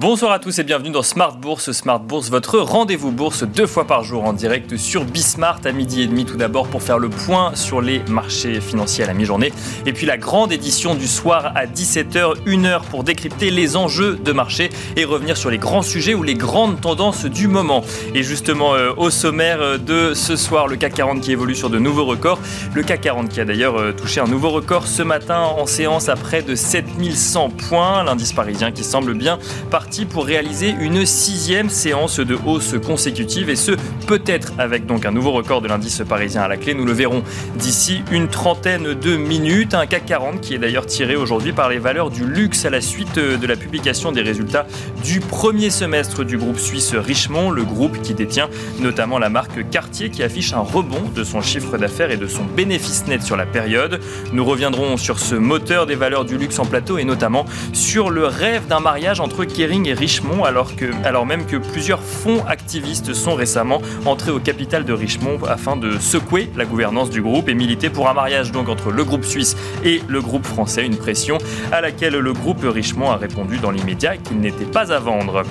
Bonsoir à tous et bienvenue dans Smart Bourse. Smart Bourse, votre rendez-vous bourse deux fois par jour en direct sur Bismart à midi et demi tout d'abord pour faire le point sur les marchés financiers à la mi-journée. Et puis la grande édition du soir à 17h, 1h pour décrypter les enjeux de marché et revenir sur les grands sujets ou les grandes tendances du moment. Et justement euh, au sommaire euh, de ce soir, le CAC 40 qui évolue sur de nouveaux records. Le CAC 40 qui a d'ailleurs euh, touché un nouveau record ce matin en séance à près de 7100 points. L'indice parisien qui semble bien partir pour réaliser une sixième séance de hausse consécutive et ce peut-être avec donc un nouveau record de l'indice parisien à la clé. Nous le verrons d'ici une trentaine de minutes. Un CAC 40 qui est d'ailleurs tiré aujourd'hui par les valeurs du luxe à la suite de la publication des résultats du premier semestre du groupe suisse Richemont, le groupe qui détient notamment la marque Cartier qui affiche un rebond de son chiffre d'affaires et de son bénéfice net sur la période. Nous reviendrons sur ce moteur des valeurs du luxe en plateau et notamment sur le rêve d'un mariage entre Kering et Richemont, alors, même que plusieurs fonds activistes sont récemment entrés au capital de Richemont afin de secouer la gouvernance du groupe et militer pour un mariage donc entre le groupe suisse et le groupe français, une pression à laquelle le groupe Richemont a répondu dans l'immédiat qu'il n'était pas à vendre.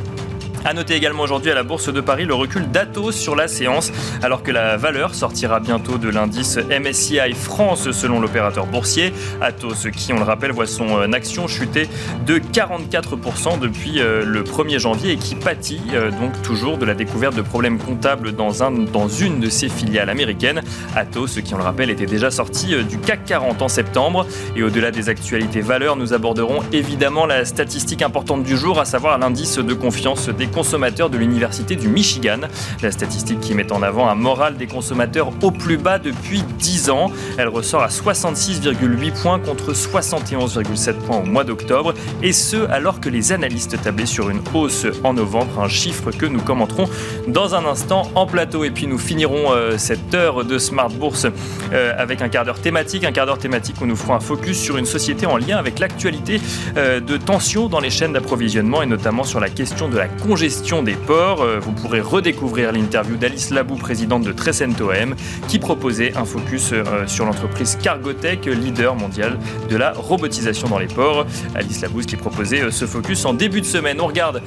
A noter également aujourd'hui à la Bourse de Paris le recul d'Atos sur la séance, alors que la valeur sortira bientôt de l'indice MSCI France selon l'opérateur boursier. Atos, qui on le rappelle, voit son euh, action chuter de 44% depuis euh, le 1er janvier et qui pâtit euh, donc toujours de la découverte de problèmes comptables dans une de ses filiales américaines. Atos, qui on le rappelle, était déjà sorti du CAC 40 en septembre. Et au-delà des actualités valeurs, nous aborderons évidemment la statistique importante du jour, à savoir l'indice de confiance des consommateurs de l'Université du Michigan. La statistique qui met en avant un moral des consommateurs au plus bas depuis 10 ans. Elle ressort à 66,8 points contre 71,7 points au mois d'octobre. Et ce, alors que les analystes tablaient sur une hausse en novembre, un chiffre que nous commenterons dans un instant en plateau. Et puis nous finirons euh, cette heure de Smart Bourse euh, avec un quart d'heure thématique. Un quart d'heure thématique où nous ferons un focus sur une société en lien avec l'actualité euh, de tensions dans les chaînes d'approvisionnement et notamment sur la question de la congestion gestion des ports. Euh, vous pourrez redécouvrir l'interview d'Alice Labou, présidente de Trecento M, qui proposait un focus euh, sur l'entreprise Cargotech, leader mondial de la robotisation dans les ports. Alice Labou qui proposait euh, ce focus en début de semaine. On regarde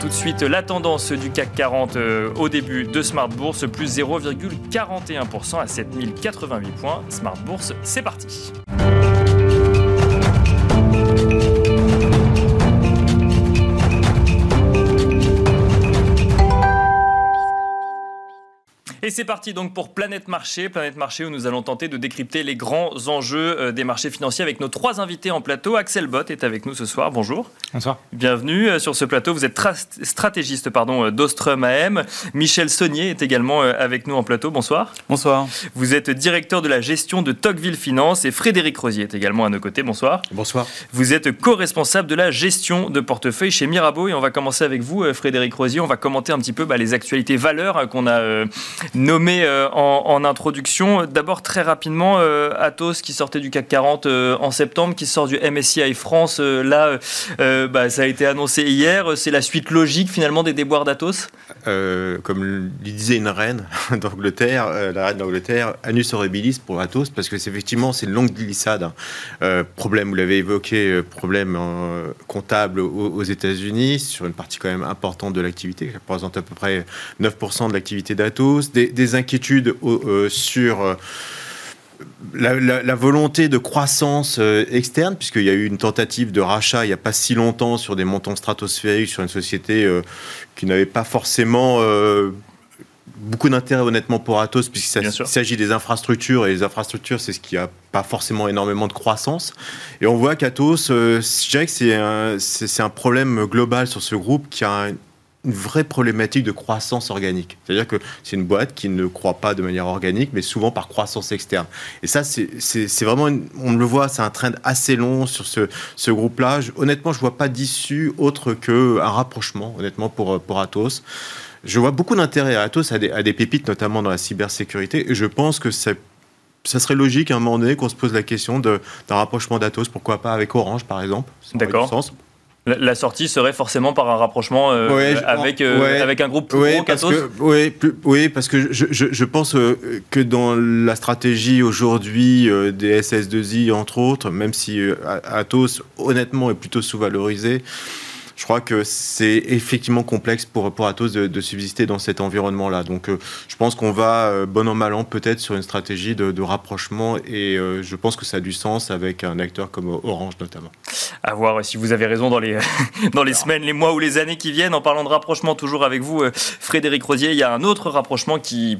tout de suite la tendance du CAC 40 au début de Smart Bourse, plus 0,41% à 7088 points. Smart Bourse, c'est parti. Et c'est parti donc pour Planète Marché, Planète Marché où nous allons tenter de décrypter les grands enjeux euh, des marchés financiers avec nos trois invités en plateau. Axel Bott est avec nous ce soir. Bonjour. Bonsoir. Bienvenue euh, sur ce plateau. Vous êtes stratégiste pardon euh, d'Ostrom AM. Michel Saunier est également avec nous en plateau. Bonsoir. Bonsoir. Vous êtes directeur de la gestion de Tocqueville Finance et Frédéric Rosier est également à nos côtés. Bonsoir. Bonsoir. Vous êtes co-responsable de la gestion de portefeuille chez Mirabeau et on va commencer avec vous, Frédéric Rosier. On va commenter un petit peu bah, les actualités valeurs qu'on a nommé euh, en, introduction. D'abord, très rapidement, euh, Atos qui sortait du CAC 40 euh, en septembre, qui sort du MSCI France. là, bah, ça a été annoncé hier. C'est la suite logique finalement des déboires d'Atos? Comme le disait une reine d'Angleterre, la reine d'Angleterre, Anus horribilis pour Atos, parce que c'est effectivement c'est une longue glissade. Hein. problème, vous l'avez évoqué, problème comptable aux, États-Unis sur une partie quand même importante de l'activité, qui représente à peu près 9% de l'activité d'Atos. Des, des inquiétudes euh, sur euh, la, volonté de croissance euh, externe, puisqu'il y a eu une tentative de rachat il n'y a pas si longtemps sur des montants stratosphériques sur une société qui n'avait pas forcément beaucoup d'intérêt honnêtement pour Atos, puisqu'il s'agit des infrastructures, et les infrastructures, c'est ce qui a pas forcément énormément de croissance. Et on voit qu'Atos, je dirais que c'est un, un, problème global sur ce groupe qui a un, une vraie problématique de croissance organique. C'est-à-dire que c'est une boîte qui ne croit pas de manière organique, mais souvent par croissance externe. Et ça, c'est vraiment, on le voit, c'est un trend assez long sur ce, ce groupe-là. Honnêtement, je vois pas d'issue autre qu'un rapprochement, honnêtement, pour, pour Atos. Je vois beaucoup d'intérêt à Atos, à des, à des, pépites, notamment dans la cybersécurité, et je pense que ça, ça serait logique à un moment donné qu'on se pose la question d'un rapprochement d'Atos, pourquoi pas avec Orange, par exemple. D'accord La, sortie serait forcément par un rapprochement avec, avec un groupe plus gros parce que, oui, oui, parce que je, je, pense que dans la stratégie aujourd'hui des SS2I, entre autres, même si Atos, honnêtement, est plutôt sous-valorisé, je crois que c'est effectivement complexe pour, pour Atos de, subsister dans cet environnement-là. Donc euh, je pense qu'on va, euh, bon an mal an, peut-être sur une stratégie de, rapprochement et euh, je pense que ça a du sens avec un acteur comme Orange notamment. À voir si vous avez raison dans les, dans les semaines, les mois ou les années qui viennent. En parlant de rapprochement, toujours avec vous, Frédéric Rosier, il y a un autre rapprochement qui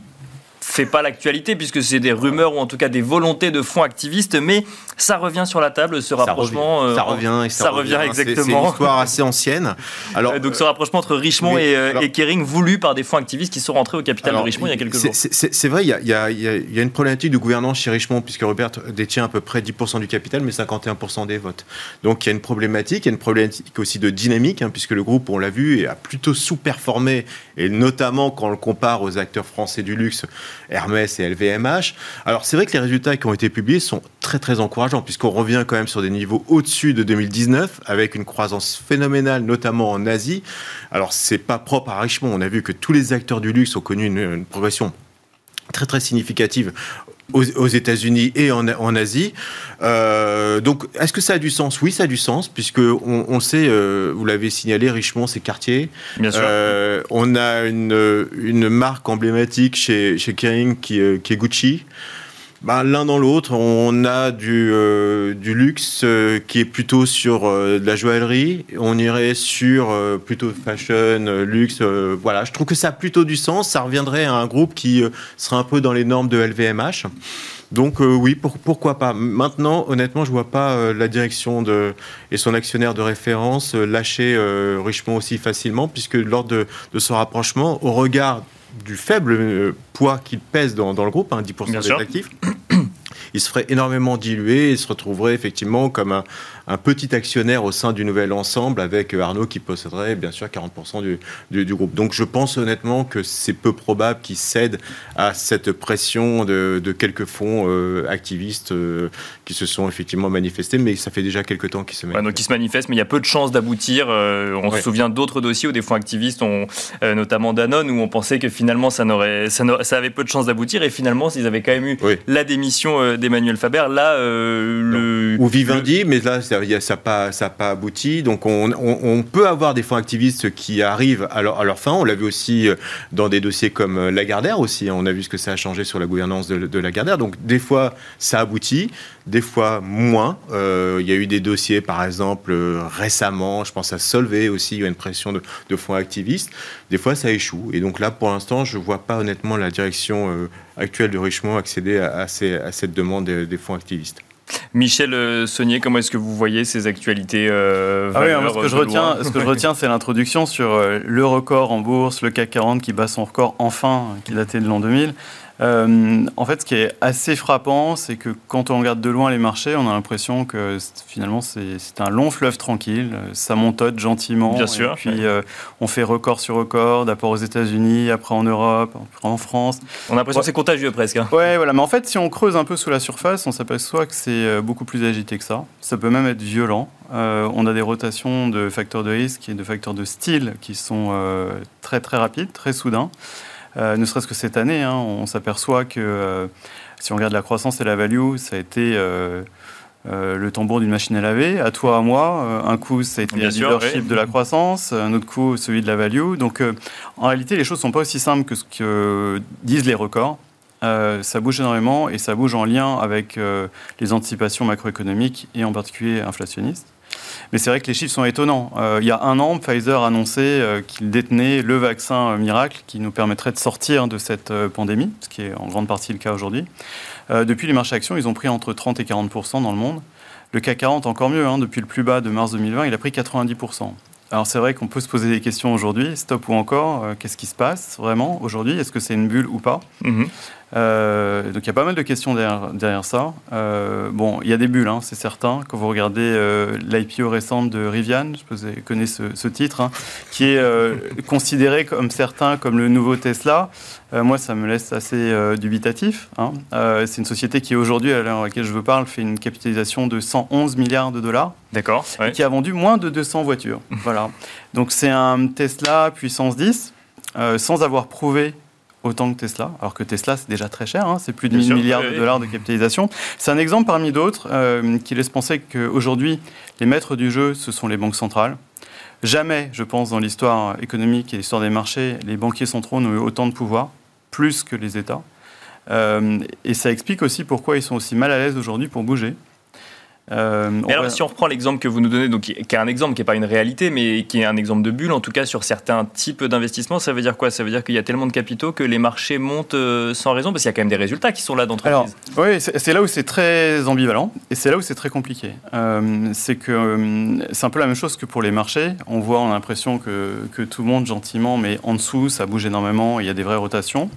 fait pas l'actualité puisque c'est des rumeurs ou en tout cas des volontés de fonds activistes, mais ça revient sur la table, ce rapprochement. Ça revient, euh, ça, revient, exactement. C'est une histoire assez ancienne. Alors, Donc ce rapprochement entre Richemont euh, et, Kering, voulu par des fonds activistes qui sont rentrés au capital de Richemont il y a quelques jours. C'est vrai, il y, a, il y, a, une problématique de gouvernance chez Richemont puisque Robert détient à peu près 10% du capital, mais 51% des votes. Donc il y a une problématique, il y a une problématique aussi de dynamique, hein, puisque le groupe, on l'a vu, a plutôt sous-performé, et notamment quand on le compare aux acteurs français du luxe, Hermès et LVMH. Alors c'est vrai que les résultats qui ont été publiés sont très très encourageants puisqu'on revient quand même sur des niveaux au-dessus de 2019 avec une croissance phénoménale notamment en Asie. Alors c'est pas propre à Richemont, on a vu que tous les acteurs du luxe ont connu une progression très très significative aux, États-Unis et en, Asie. Euh, donc, est-ce que ça a du sens? Oui, ça a du sens, puisque on, sait, euh, vous l'avez signalé, Richemont, c'est quartier. Bien sûr. Euh, on a une, une, marque emblématique chez, chez Kering qui, qui est Gucci. Bah, l'un dans l'autre, on a du, euh, luxe euh, qui est plutôt sur euh, de la joaillerie, on irait sur plutôt fashion, luxe. voilà, je trouve que ça a plutôt du sens. Ça reviendrait à un groupe qui serait un peu dans les normes de LVMH. Donc oui, pourquoi pas. Maintenant, honnêtement, je vois pas la direction de, et son actionnaire de référence lâcher Richemont aussi facilement, puisque lors de, de ce rapprochement, au regard du faible euh, poids qu'il pèse dans, le groupe, 10% hein, des actifs, il se ferait énormément diluer et se retrouverait effectivement comme un, un petit actionnaire au sein du nouvel ensemble avec Arnaud qui posséderait bien sûr 40% du, du, groupe. Donc je pense honnêtement que c'est peu probable qu'il cède à cette pression de, quelques fonds euh, activistes euh, qui se sont effectivement manifestés, mais ça fait déjà quelques temps qu'ils se manifestent. donc ils se manifestent, mais il y a peu de chances d'aboutir. Euh, on se souvient d'autres dossiers où des fonds activistes, ont, notamment Danone, où on pensait que finalement ça, n'aurait, ça, ça, avait peu de chances d'aboutir, et finalement ils avaient quand même eu la démission d'Emmanuel Faber. Là, le... Ou Vivendi, mais là ça n'a pas, abouti. Donc on, peut avoir des fonds activistes qui arrivent à leur, fin. On l'a vu aussi euh, dans des dossiers comme euh, Lagardère aussi. Hein. On a vu ce que ça a changé sur la gouvernance de, de Lagardère. Donc des fois ça aboutit, des fois moins. Euh, il y a eu des dossiers par exemple récemment, je pense à Solvay aussi, il y a une pression de, fonds activistes. Des fois ça échoue. Et donc là pour l'instant je ne vois pas honnêtement la direction actuelle de Richemont accéder à, cette demande des fonds activistes. Michel euh, Saunier, comment est-ce que vous voyez ces actualités euh, ah Ce que je retiens, ce que je retiens, c'est l'introduction sur euh, le record en bourse, le CAC 40 qui bat son record enfin, qui datait de l'an 2000. Euh, en fait, ce qui est assez frappant, c'est que quand on regarde de loin les marchés, on a l'impression que finalement c'est un long fleuve tranquille. Ça montote gentiment. Bien sûr. puis euh, on fait record sur record, d'abord aux États-Unis, après en Europe, après en France. On a l'impression que c'est contagieux presque. Hein. Ouais, voilà. Mais en fait, si on creuse un peu sous la surface, on s'aperçoit que c'est euh, beaucoup plus agité que ça. Ça peut même être violent. on a des rotations de facteurs de risque et de facteurs de style qui sont très très rapides, très soudains. Euh, ne serait-ce que cette année, hein, on s'aperçoit que euh, si on regarde la croissance et la value, ça a été euh, le tambour d'une machine à laver, à toi, à moi. un coup, ça a été le leadership de la croissance, un autre coup, celui de la value. Donc, en réalité, les choses ne sont pas aussi simples que ce que disent les records. ça bouge énormément et ça bouge en lien avec les anticipations macroéconomiques et en particulier inflationnistes. Mais c'est vrai que les chiffres sont étonnants. Euh, il y a un an, Pfizer annonçait euh, qu'il détenait le vaccin euh, miracle qui nous permettrait de sortir de cette pandémie, ce qui est en grande partie le cas aujourd'hui. depuis les marchés actions, ils ont pris entre 30 et 40% dans le monde. Le CAC 40, encore mieux, hein, depuis le plus bas de mars 2020, il a pris 90% alors c'est vrai qu'on peut se poser des questions aujourd'hui, stop ou encore, qu'est-ce qui se passe vraiment aujourd'hui? Est-ce que c'est une bulle ou pas? Mhm. Euh, donc il y a pas mal de questions derrière, ça. Euh, bon, il y a des bulles, hein, c'est certain. Quand vous regardez euh, l'IPO récente de Rivian, je vous connaissez ce, titre, hein, qui est considéré comme certains comme le nouveau Tesla. moi, ça me laisse assez dubitatif. Hein. c'est une société qui aujourd'hui, à l'heure à laquelle je veux parle, fait une capitalisation de 111 milliards de dollars. D'accord. Et qui a vendu moins de 200 voitures. voilà. Donc c'est un Tesla puissance 10, sans avoir prouvé autant que Tesla, alors que Tesla, c'est déjà très cher, hein, c'est plus de 1000 milliards de dollars de capitalisation. C'est un exemple parmi d'autres euh, qui laisse penser qu'aujourd'hui, les maîtres du jeu, ce sont les banques centrales. Jamais, je pense, dans l'histoire économique et l'histoire des marchés, les banquiers centraux n'ont eu autant de pouvoir, plus que les États. Euh, et ça explique aussi pourquoi ils sont aussi mal à l'aise aujourd'hui pour bouger. Euh, alors, si on reprend l'exemple que vous nous donnez, donc, qui est un exemple qui n'est pas une réalité, mais qui est un exemple de bulle, en tout cas sur certains types d'investissements, ça veut dire quoi? Ça veut dire qu'il y a tellement de capitaux que les marchés montent euh, sans raison, parce qu'il y a quand même des résultats qui sont là d'entreprise. Oui, c'est là où c'est très ambivalent, et c'est là où c'est très compliqué. Euh, c'est que c'est un peu la même chose que pour les marchés. On voit, on a l'impression que, que, tout le monde gentiment, mais en dessous, ça bouge énormément, il y a des vraies rotations.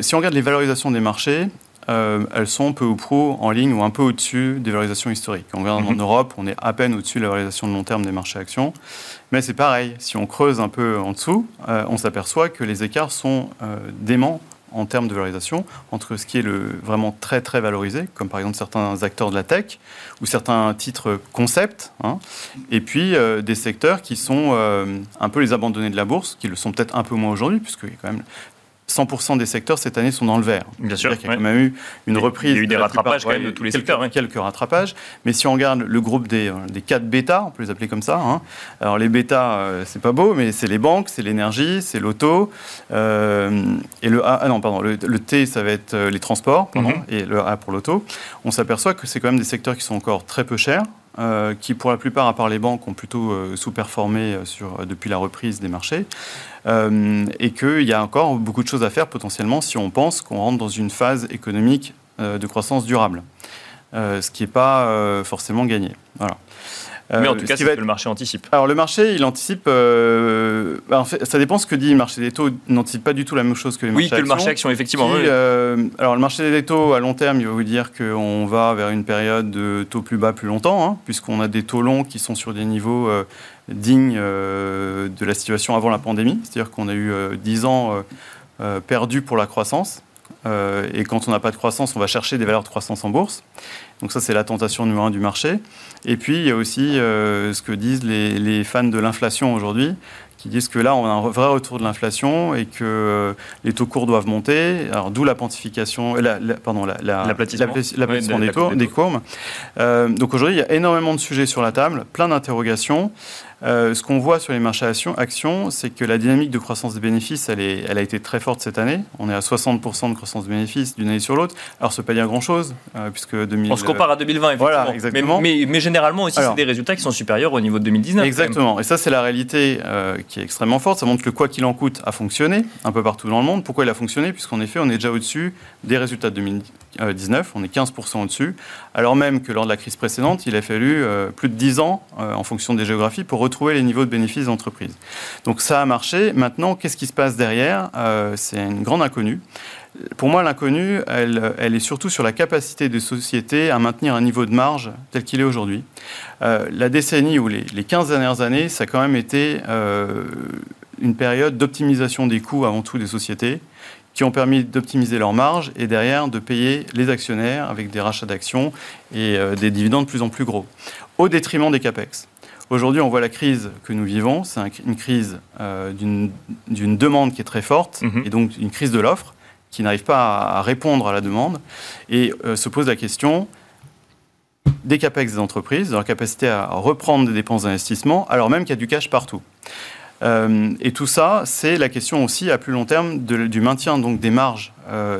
si on regarde les valorisations des marchés, euh, elles sont peu ou prou en ligne ou un peu au-dessus des valorisations historiques. On regarde en mhm. Europe, on est à peine au-dessus de la valorisation de long terme des marchés actions. Mais c'est pareil, si on creuse un peu en dessous, euh, on s'aperçoit que les écarts sont euh, déments en termes de valorisation entre ce qui est le, vraiment très très valorisé, comme par exemple certains acteurs de la tech ou certains titres concept, hein, et puis des secteurs qui sont un peu les abandonnés de la bourse, qui le sont peut-être un peu moins aujourd'hui, puisque quand même 100% des secteurs cette année sont dans le vert. Bien sûr. Il y a quand même eu une reprise. Il y a eu des rattrapages quand même de tous les quelques, secteurs. Quelques rattrapages. Mais si on regarde le groupe des, euh, des 4 bêta, on peut les appeler comme ça. Hein. Alors les bêta, euh, c'est pas beau, mais c'est les banques, c'est l'énergie, c'est l'auto. Euh, et le A, ah non, pardon, le, T, ça va être les transports, pardon, mhm. et le A pour l'auto. On s'aperçoit que c'est quand même des secteurs qui sont encore très peu chers. Qui pour la plupart, à part les banques, ont plutôt sous-performé depuis la reprise des marchés. Euh, et qu'il y a encore beaucoup de choses à faire potentiellement si on pense qu'on rentre dans une phase économique euh, de croissance durable, euh, ce qui n'est pas forcément gagné. Voilà. Mais en tout cas, c'est que le marché anticipe. Alors le marché, il anticipe. Bah, en fait, ça dépend ce que dit le marché des taux. Il n'anticipe pas du tout la même chose que les marchés actions. Oui, que le marché action, effectivement. alors le marché des taux à long terme, il va vous dire qu'on va vers une période de taux plus bas plus longtemps, hein, puisqu'on a des taux longs qui sont sur des niveaux digne euh, de la situation avant la pandémie. C'est-à-dire qu'on a eu 10 euh, ans euh, perdus pour la croissance. et quand on n'a pas de croissance, on va chercher des valeurs de croissance en bourse. Donc ça, c'est la tentation numéro un du marché. Et puis, il y a aussi ce que disent les, les fans de l'inflation aujourd'hui, qui disent que là, on a un vrai retour de l'inflation et que les taux courts doivent monter. Alors, d'où la pontification, la, pardon, l'aplatissement des, des, courbes. donc aujourd'hui, il y a énormément de sujets sur la table, plein d'interrogations. Euh, ce qu'on voit sur les marchés actions, c'est que la dynamique de croissance des bénéfices, elle, est, elle, a été très forte cette année. On est à 60% de croissance des bénéfices d'une année sur l'autre. Alors, ça ne veut pas dire grand-chose, euh, puisque 2000... On se compare à 2020, effectivement. Voilà, exactement. Mais, mais, généralement aussi, c'est des résultats qui sont supérieurs au niveau de 2019. Exactement. Et ça, c'est la réalité euh, qui est extrêmement forte. Ça montre que quoi qu'il en coûte a fonctionné un peu partout dans le monde. Pourquoi il a fonctionné? Puisqu'en effet, on est déjà au-dessus des résultats de 2019. On est 15% au-dessus. Alors même que lors de la crise précédente, il a fallu plus de 10 ans, en fonction des géographies, pour retrouver les niveaux de bénéfices d'entreprise. Donc ça a marché. Maintenant, qu'est-ce qui se passe derrière? Euh, C'est une grande inconnue. Pour moi, l'inconnue, elle, est surtout sur la capacité des sociétés à maintenir un niveau de marge tel qu'il est aujourd'hui. Euh, la décennie ou les, les, 15 dernières années, ça a quand même été euh, une période d'optimisation des coûts avant tout des sociétés qui ont permis d'optimiser leurs marges et derrière de payer les actionnaires avec des rachats d'actions et des dividendes de plus en plus gros, au détriment des CAPEX. Aujourd'hui, on voit la crise que nous vivons. C'est une crise euh, d'une demande qui est très forte mhm. et donc une crise de l'offre qui n'arrive pas à, répondre à la demande. Et euh, se pose la question des capex des entreprises, de leur capacité à reprendre des dépenses d'investissement, alors même qu'il y a du cash partout. Euh, et tout ça, c'est la question aussi à plus long terme du maintien donc des marges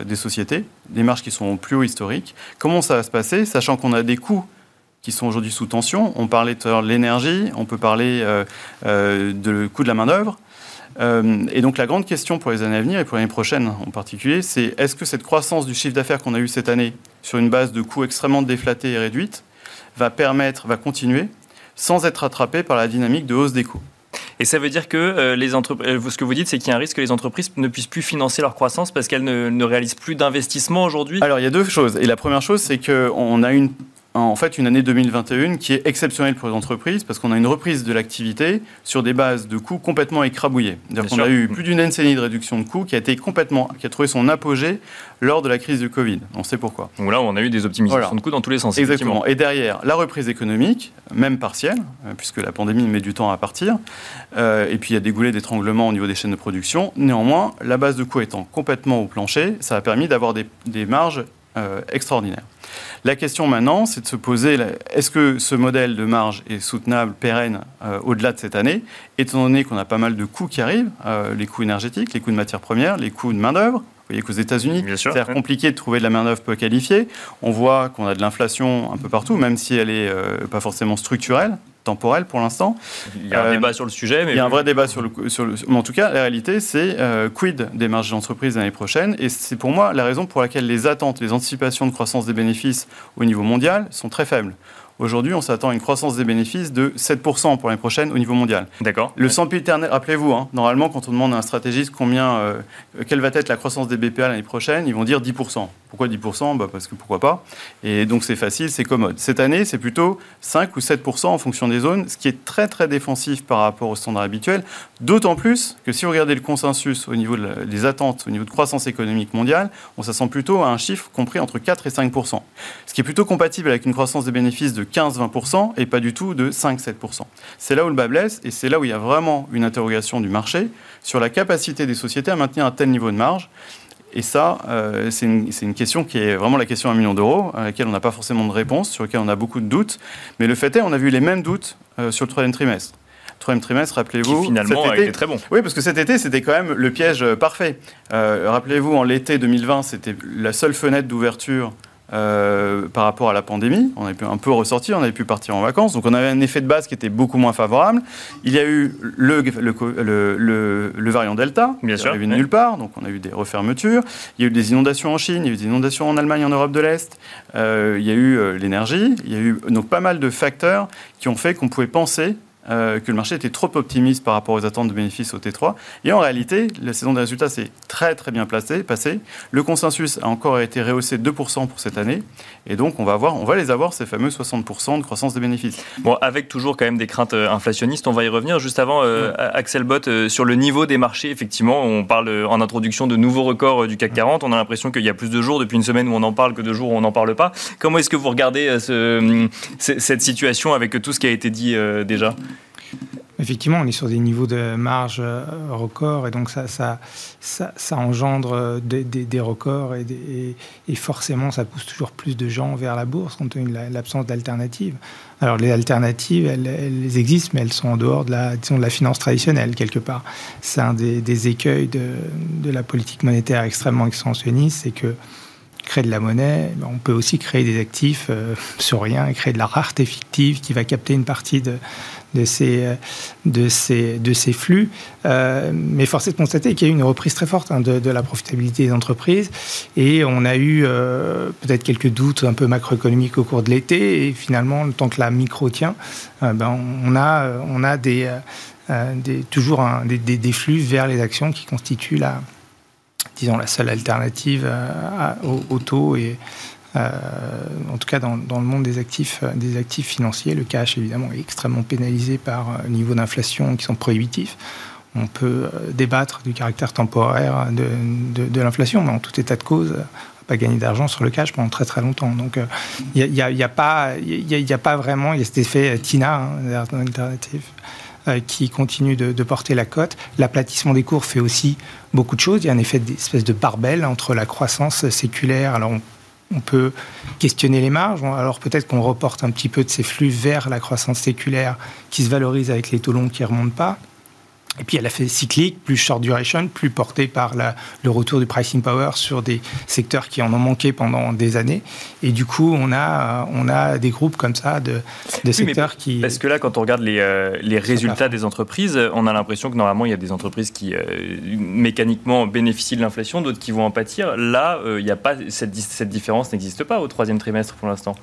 des sociétés, des marges qui sont au plus haut historique. Comment ça va se passer, sachant qu'on a des coûts qui sont aujourd'hui sous tension. On parlait de l'énergie, on peut parler euh, euh, de coût de la main-d'œuvre. Euh, et donc la grande question pour les années à venir et pour l'année prochaine en particulier, c'est est-ce que cette croissance du chiffre d'affaires qu'on a eu cette année sur une base de coûts extrêmement déflatée et réduite va permettre, va continuer sans être rattrapée par la dynamique de hausse des coûts? Et ça veut dire que les entreprises, ce que vous dites, c'est qu'il y a un risque que les entreprises ne puissent plus financer leur croissance parce qu'elles ne, ne réalisent plus d'investissement aujourd'hui Alors il y a deux choses. Et la première chose, c'est qu'on a une en fait une année 2021 qui est exceptionnelle pour les entreprises parce qu'on a une reprise de l'activité sur des bases de coûts complètement écrabouillées. On a eu plus d'une décennie de réduction de coûts qui a été complètement, qui a trouvé son apogée lors de la crise du Covid. On sait pourquoi. Donc là, on a eu des optimisations de coûts dans tous les sens. Exactement. Et derrière, la reprise économique, même partielle, euh, puisque la pandémie met du temps à partir, euh, et puis il y a des goulets d'étranglement au niveau des chaînes de production. Néanmoins, la base de coûts étant complètement au plancher, ça a permis d'avoir des, des marges euh, extraordinaire. La question maintenant, c'est de se poser, est-ce que ce modèle de marge est soutenable, pérenne, euh, au-delà de cette année, étant donné qu'on a pas mal de coûts qui arrivent, euh, les coûts énergétiques, les coûts de matières premières, les coûts de main-d'œuvre, vous voyez qu'aux États-Unis, c'est compliqué de trouver de la main-d'œuvre peu qualifiée. On voit qu'on a de l'inflation un peu partout, même si elle n'est pas forcément structurelle temporel pour l'instant. Il y a un débat sur le sujet. Mais il y a un vrai débat sur le, sur le... Mais en tout cas, la réalité, c'est euh, quid des marges d'entreprise l'année prochaine? Et c'est pour moi la raison pour laquelle les attentes, les anticipations de croissance des bénéfices au niveau mondial sont très faibles. Aujourd'hui, on s'attend à une croissance des bénéfices de 7% pour l'année prochaine au niveau mondial. D'accord. Le sempiternel, rappelez-vous, hein, normalement, quand on demande à un stratégiste combien, euh, quelle va être la croissance des BPA l'année prochaine, ils vont dire 10%. Pourquoi 10% bah Parce que pourquoi pas. Et donc c'est facile, c'est commode. Cette année, c'est plutôt 5 ou 7% en fonction des zones, ce qui est très très défensif par rapport au standard habituel. D'autant plus que si vous regardez le consensus au niveau des attentes, au niveau de croissance économique mondiale, on s'assent plutôt à un chiffre compris entre 4 et 5%. Ce qui est plutôt compatible avec une croissance des bénéfices de 15-20% et pas du tout de 5-7%. C'est là où le bas blesse et c'est là où il y a vraiment une interrogation du marché sur la capacité des sociétés à maintenir un tel niveau de marge. Et ça, euh, c'est une, question qui est vraiment la question à un million d'euros, à laquelle on n'a pas forcément de réponse, sur laquelle on a beaucoup de doutes. Mais le fait est, on a vu les mêmes doutes euh, sur le troisième trimestre. Le troisième trimestre, rappelez-vous. finalement a été très bon. Oui, parce que cet été, c'était quand même le piège euh, parfait. rappelez-vous, en l'été 2020, c'était la seule fenêtre d'ouverture euh, par rapport à la pandémie. On avait pu un peu ressortir, on avait pu partir en vacances. Donc on avait un effet de base qui était beaucoup moins favorable. Il y a eu le, le, le, variant Delta, Bien qui arrivé de nulle part. Donc on a eu des refermetures. Il y a eu des inondations en Chine, il y a eu des inondations en Allemagne, en Europe de l'Est. Euh, il y a eu euh, l'énergie. Il y a eu donc pas mal de facteurs qui ont fait qu'on pouvait penser euh, que le marché était trop optimiste par rapport aux attentes de bénéfices au T3. Et en réalité, la saison des résultats s'est très très bien placée, passée. Le consensus a encore été rehaussé de 2% pour cette année. Et donc, on va, avoir, on va les avoir, ces fameux 60% de croissance des bénéfices. Bon, avec toujours quand même des craintes euh, inflationnistes, on va y revenir. Juste avant, euh, Axel Bott, sur le niveau des marchés, effectivement, on parle en introduction de nouveaux records du CAC 40. On a l'impression qu'il y a plus de jours depuis une semaine où on en parle que de jours où on n'en parle pas. Comment est-ce que vous regardez ce, cette situation avec tout ce qui a été dit déjà? Effectivement, on est sur des niveaux de marge euh, records et donc ça, ça, ça, engendre euh, des, records et, forcément ça pousse toujours plus de gens vers la bourse compte tenu de l'absence d'alternatives. Alors les alternatives, elles, existent, mais elles sont en dehors de la, disons, de la finance traditionnelle quelque part. C'est un des, écueils de, la politique monétaire extrêmement expansionniste, c'est que créer de la monnaie, on peut aussi créer des actifs euh, sur rien et créer de la rareté fictive qui va capter une partie de, de ces, de ces, de ces flux. Euh, mais force est de constater qu'il y a eu une reprise très forte hein, de, la profitabilité des entreprises. Et on a eu euh, peut-être quelques doutes un peu macroéconomiques au cours de l'été. Et finalement, le temps que la micro tient, euh, ben, on a, on a des, des toujours des, des, flux vers les actions qui constituent la, disons, la seule alternative au, au taux et euh, en tout cas dans, le monde des actifs, euh, des actifs financiers, le cash évidemment est extrêmement pénalisé par un euh, niveau d'inflation qui sont prohibitifs. On peut débattre du caractère temporaire de, l'inflation, mais en tout état de cause, on va pas gagner d'argent sur le cash pendant très très longtemps. Donc il n'y a, pas, vraiment, il y a cet effet TINA, hein, qui continue de, porter la cote. L'aplatissement des cours fait aussi beaucoup de choses. Il y a un effet d'espèce de barbelle entre la croissance séculaire. On peut questionner les marges. Alors peut-être qu'on reporte un petit peu de ces flux vers la croissance séculaire qui se valorise avec les taux longs qui ne remontent pas. Et puis elle a fait cyclique, plus short duration, plus porté par le retour du pricing power sur des secteurs qui en ont manqué pendant des années. Et du coup, on a, on a des groupes comme ça de, secteurs qui... Parce que là, quand on regarde les, euh, les résultats des entreprises, on a l'impression que normalement, il y a des entreprises qui euh, mécaniquement bénéficient de l'inflation, d'autres qui vont en pâtir. Là, euh, il n'y a pas cette, cette différence n'existe pas au troisième trimestre pour l'instant.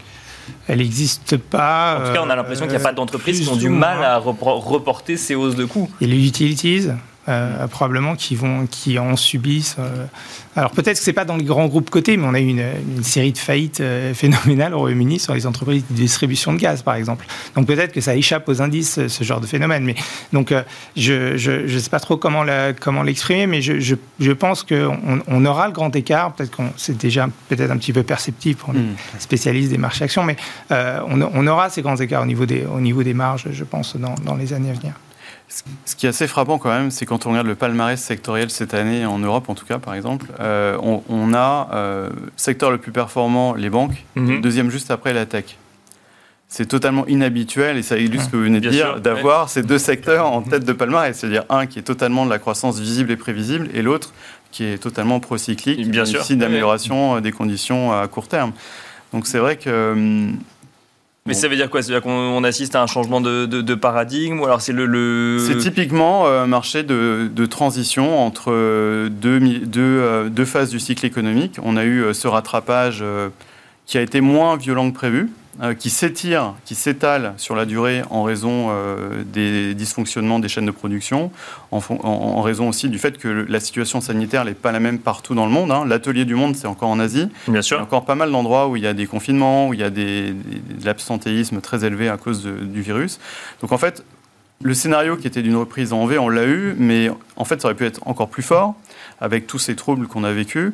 Elle n'existe pas. En tout cas, on a l'impression qu'il n'y a pas d'entreprises qui ont du mal à reporter ces hausses de coûts. Et les utilities? Euh, probablement qui vont qui en subissent. Euh. Alors peut-être que c'est pas dans les grands groupes cotés, mais on a eu une, série de faillites euh, phénoménales au Royaume-Uni sur les entreprises de distribution de gaz, par exemple. Donc peut-être que ça échappe aux indices ce genre de phénomène. Mais donc je je, sais pas trop comment comment l'exprimer, mais je, je, pense qu'on on aura le grand écart. Peut-être qu'on c'est déjà peut-être un petit peu perceptible pour les hmm. spécialistes des marchés actions, mais on, on, aura ces grands écarts au niveau des au niveau des marges, je pense, dans, dans les années à venir. Ce qui est assez frappant quand même, c'est quand on regarde le palmarès sectoriel cette année, en Europe en tout cas par exemple, euh, on, a euh, secteur le plus performant, les banques, mhm. deuxième juste après la tech. C'est totalement inhabituel et ça illustre ce que vous venez de dire, d'avoir ces deux secteurs en tête de palmarès. C'est-à-dire un qui est totalement de la croissance visible et prévisible et l'autre qui est totalement procyclique, bien sûr, d'amélioration euh, des conditions à court terme. Donc c'est vrai que hum, mais ça veut dire quoi? C'est-à-dire qu'on assiste à un changement de, paradigme ou alors c'est le, C'est typiquement un marché de, transition entre deux, euh, deux, phases du cycle économique. On a eu euh, ce rattrapage euh, qui a été moins violent que prévu, euh, qui s'étire, qui s'étale sur la durée en raison euh, des dysfonctionnements des chaînes de production, en, raison aussi du fait que la situation sanitaire n'est pas la même partout dans le monde. Hein. L'atelier du monde, c'est encore en Asie. Bien sûr. Il y a encore pas mal d'endroits où il y a des confinements, où il y a des, de l'absentéisme très élevé à cause du virus. Donc en fait, le scénario qui était d'une reprise en V, on l'a eu, mais en fait, ça aurait pu être encore plus fort avec tous ces troubles qu'on a vécus.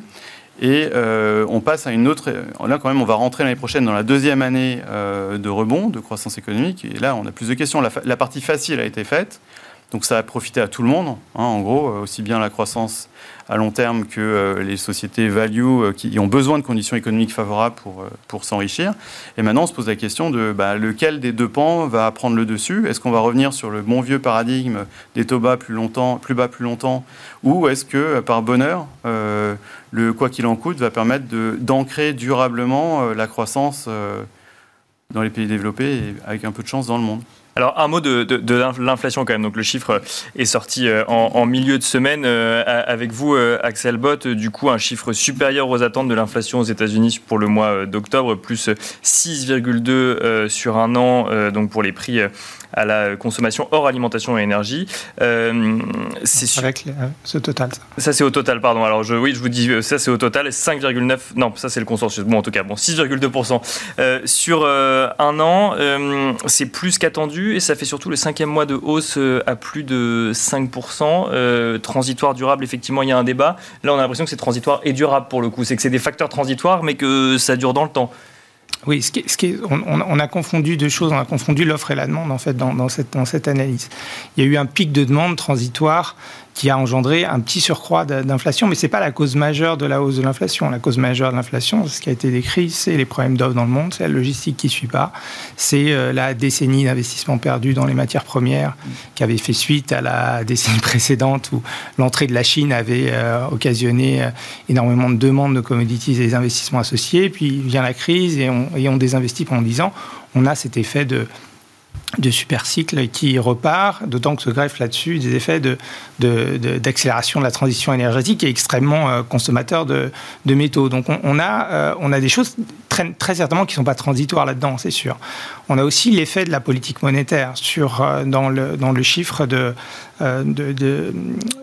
Et euh, on passe à une autre. Là, quand même, on va rentrer l'année prochaine dans la deuxième année euh, de rebond, de croissance économique. Et là, on a plus de questions. La, partie facile a été faite. Donc, ça a profité à tout le monde. Hein, en gros, aussi bien la croissance à long terme que euh, les sociétés value euh, qui ont besoin de conditions économiques favorables pour, euh, pour s'enrichir. Et maintenant, on se pose la question de bah, lequel des deux pans va prendre le dessus? Est-ce qu'on va revenir sur le bon vieux paradigme des taux bas plus, longtemps, plus bas plus longtemps? Ou est-ce que, par bonheur, le quoi qu'il en coûte va permettre d'ancrer durablement la croissance dans les pays développés et avec un peu de chance dans le monde? Alors un mot de, l'inflation quand même. Donc le chiffre est sorti euh, en, milieu de semaine euh, avec vous, euh, Axel Bott. Du coup, un chiffre supérieur aux attentes de l'inflation aux États-Unis pour le mois d'octobre, plus 6,2 sur un an. Donc pour les prix à la consommation hors alimentation et énergie. Euh, c'est Avec ce total, ça. Ça, c'est au total, pardon. Alors, je, oui, je vous dis, euh, ça, c'est au total. 5,9. Non, ça, c'est le consensus. Bon, en tout cas, bon, 6,2%. Euh, sur un an, c'est plus qu'attendu et ça fait surtout le cinquième mois de hausse à plus de 5%. transitoire, durable, effectivement, il y a un débat. Là, on a l'impression que c'est transitoire et durable pour le coup. C'est que c'est des facteurs transitoires, mais que ça dure dans le temps. Oui, on, a confondu deux choses. On a confondu l'offre et la demande en fait dans cette analyse. Il y a eu un pic de demande transitoire qui a engendré un petit surcroît d'inflation, mais ce n'est pas la cause majeure de la hausse de l'inflation. La cause majeure de l'inflation, ce qui a été décrit, c'est les problèmes d'offres dans le monde, c'est la logistique qui ne suit pas, c'est euh, la décennie d'investissement perdu dans les matières premières qui avait fait suite à la décennie précédente où l'entrée de la Chine avait euh, occasionné euh, énormément de demandes de commodities et des investissements associés. Puis vient la crise et on, et on désinvestit pendant 10 ans. On a cet effet de de super cycle qui repart, d'autant que se greffe là-dessus des effets d'accélération de, la transition énergétique est extrêmement euh, consommateur de, métaux. Donc on, a, euh, on a des choses très, très certainement qui ne sont pas transitoires là-dedans, c'est sûr. On a aussi l'effet de la politique monétaire sur, euh, dans, le, dans le chiffre de, de,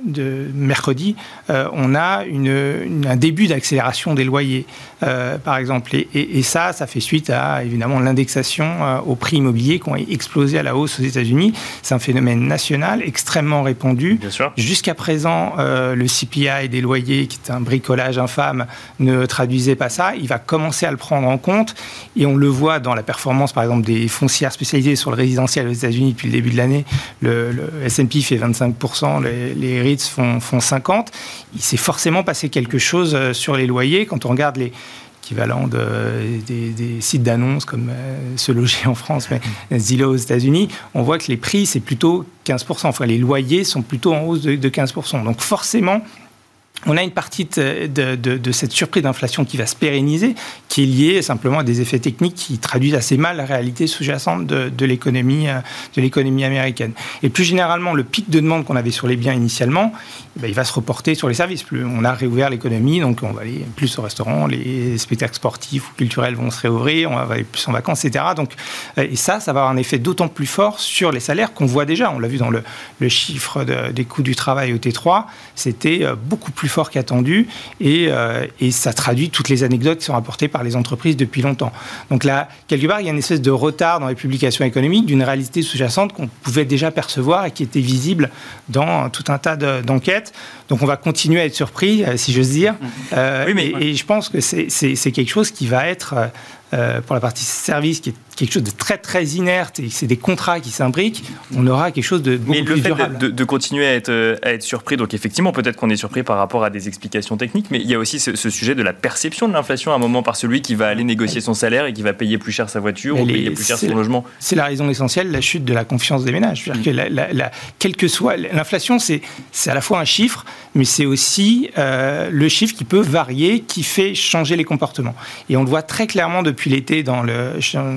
de, mercredi. on a une, un début d'accélération des loyers, par exemple. Et, et, ça, ça fait suite à évidemment l'indexation au prix immobilier qui ont explosé à la hausse aux États-Unis. C'est un phénomène national extrêmement répandu. Jusqu'à présent, euh, le CPI des loyers, qui est un bricolage infâme, ne traduisait pas ça. Il va commencer à le prendre en compte et on le voit dans la performance, par exemple, des foncières spécialisées sur le résidentiel aux États-Unis depuis le début de l'année. Le, S&P fait 25%, les, les REITs font, font 50%. Il s'est forcément passé quelque chose euh, sur les loyers quand on regarde les équivalent de, des, sites d'annonces comme euh, se loger en France, mais Zillow aux États-Unis, on voit que les prix, c'est plutôt 15%. Enfin, les loyers sont plutôt en hausse de, 15%. Donc forcément, on a une partie de, cette surprise d'inflation qui va se pérenniser, qui est liée simplement à des effets techniques qui traduisent assez mal la réalité sous-jacente de, euh, de l'économie américaine. Et plus généralement, le pic de demande qu'on avait sur les biens initialement, eh ben, il va se reporter sur les services. Plus on a réouvert l'économie, donc on va aller plus au restaurant, les spectacles sportifs ou culturels vont se réouvrir, on va aller plus en vacances, etc. Donc, euh, et ça, ça va avoir un effet d'autant plus fort sur les salaires qu'on voit déjà. On l'a vu dans le, chiffre des coûts du travail au T3, c'était euh, beaucoup plus fort qu'attendu et, euh, et, ça traduit toutes les anecdotes qui sont rapportées par les entreprises depuis longtemps. Donc là, quelque part, il y a une espèce de retard dans les publications économiques d'une réalité sous-jacente qu'on pouvait déjà percevoir et qui était visible dans tout un tas d'enquêtes. Donc on va continuer à être surpris, euh, si j'ose dire. Mmh. oui, mais, et, et, je pense que c'est quelque chose qui va être euh, pour la partie service, qui est quelque chose de très très inerte et c'est des contrats qui s'imbriquent, on aura quelque chose de beaucoup Mais le fait De, continuer à être, euh, à être surpris, donc effectivement peut-être qu'on est surpris par rapport à des explications techniques, mais il y a aussi ce, sujet de la perception de l'inflation à un moment par celui qui va aller négocier son salaire et qui va payer plus cher sa voiture ou payer plus cher son logement. C'est la raison essentielle, la chute de la confiance des ménages. que la, quel que soit l'inflation, c'est à la fois un chiffre, mais c'est aussi euh, le chiffre qui peut varier, qui fait changer les comportements. Et on le voit très clairement depuis l'été dans, le,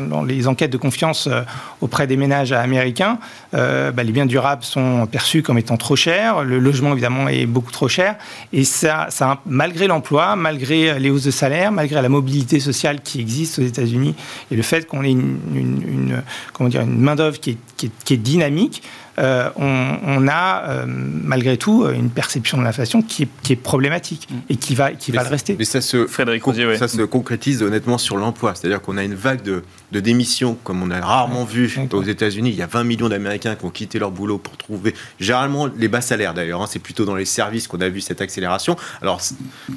dans, les enquêtes de confiance euh, auprès des ménages américains, euh, bah, les biens durables sont perçus comme étant trop chers, le logement évidemment est beaucoup trop cher, et ça, malgré l'emploi, malgré les hausses de salaire, malgré la mobilité sociale qui existe aux États-Unis, et le fait qu'on ait une, qui est, qui est dynamique, euh, on, a euh, malgré tout une perception de l'inflation qui est, problématique mm. et qui va, qui va le rester. Mais ça se, Frédéric ça se concrétise honnêtement sur l'emploi. C'est-à-dire qu'on a une vague de, de démissions comme on a rarement vu aux États-Unis. Il y a 20 millions d'Américains qui ont quitté leur boulot pour trouver, généralement les bas salaires d'ailleurs. Hein. c'est plutôt dans les services qu'on a vu cette accélération. Alors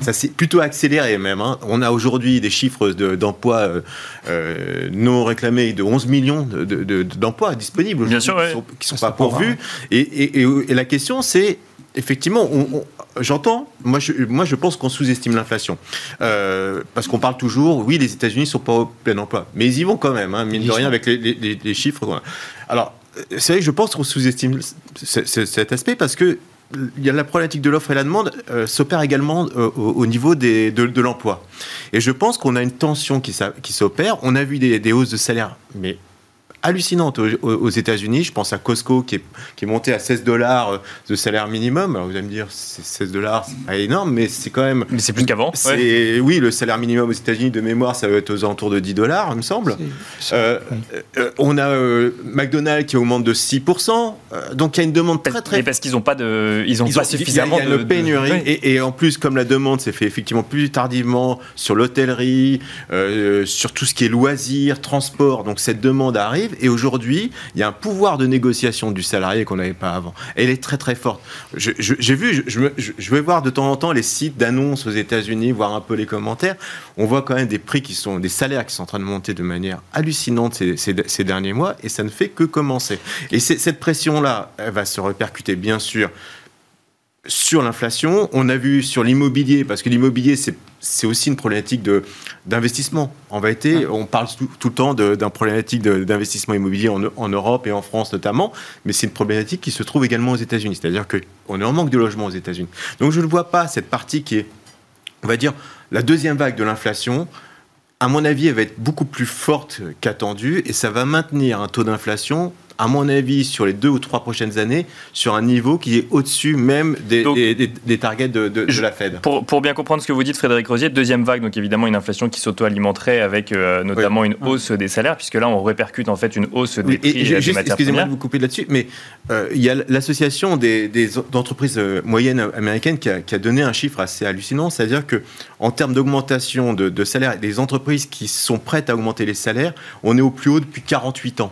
ça s'est plutôt accéléré même. Hein. On a aujourd'hui des chiffres d'emplois euh, non réclamés de 11 millions d'emplois disponibles Bien sûr, qui sont pas pour vu. Et, la question, c'est effectivement, j'entends, moi je, moi je pense qu'on sous-estime l'inflation. Euh, parce qu'on parle toujours, oui, les États-Unis ne sont pas au plein emploi. Mais ils y vont quand même, hein, mine de rien, avec les, chiffres. Alors, c'est vrai que je pense qu'on sous-estime cet aspect parce que il y a la problématique de l'offre et la demande euh, s'opère également euh, au, niveau des, de, l'emploi. Et je pense qu'on a une tension qui, qui s'opère. On a vu des, des hausses de salaire, mais hallucinante aux, États-Unis. Je pense à Costco qui est, qui est monté à 16 dollars euh, de salaire minimum. Alors vous allez me dire, 16 dollars, c'est pas énorme, mais c'est quand même. Mais c'est plus qu'avant. Oui, le salaire minimum aux États-Unis de mémoire, ça va être aux alentours de 10 dollars, il me semble. Euh, euh, on a McDonald's qui augmente de 6%. donc il y a une demande très très. Mais parce qu'ils n'ont pas de, ils ont pas suffisamment de. pénurie. Et, et, en plus, comme la demande s'est fait effectivement plus tardivement sur l'hôtellerie, sur tout ce qui est loisirs, transport, donc cette demande arrive. Et aujourd'hui, il y a un pouvoir de négociation du salarié qu'on n'avait pas avant. Elle est très très forte. J'ai vu, je, vais voir de temps en temps les sites d'annonces aux États-Unis, voir un peu les commentaires. On voit quand même des prix qui sont, des salaires qui sont en train de monter de manière hallucinante ces, derniers mois, et ça ne fait que commencer. Et cette pression-là, elle va se répercuter bien sûr sur l'inflation. On a vu sur l'immobilier, parce que l'immobilier, c'est aussi une problématique d'investissement. En vérité, on parle tout, le temps d'un problématique d'investissement immobilier en, en, Europe et en France notamment, mais c'est une problématique qui se trouve également aux États-Unis. C'est-à-dire qu'on est en manque de logements aux États-Unis. Donc je ne vois pas cette partie qui est, on va dire, la deuxième vague de l'inflation. À mon avis, elle va être beaucoup plus forte qu'attendue et ça va maintenir un taux d'inflation à mon avis, sur les deux ou trois prochaines années, sur un niveau qui est au-dessus même des, des, targets de, la Fed. Pour, bien comprendre ce que vous dites, Frédéric Rosier, deuxième vague, donc évidemment une inflation qui s'auto-alimenterait avec euh, notamment une hausse des salaires, puisque là on répercute en fait une hausse des prix et, des matières Excusez-moi de vous couper là-dessus, mais euh, il y a l'association des, entreprises euh, moyennes américaines qui a, donné un chiffre assez hallucinant, c'est-à-dire que en termes d'augmentation de, de salaires, les entreprises qui sont prêtes à augmenter les salaires, on est au plus haut depuis 48 ans.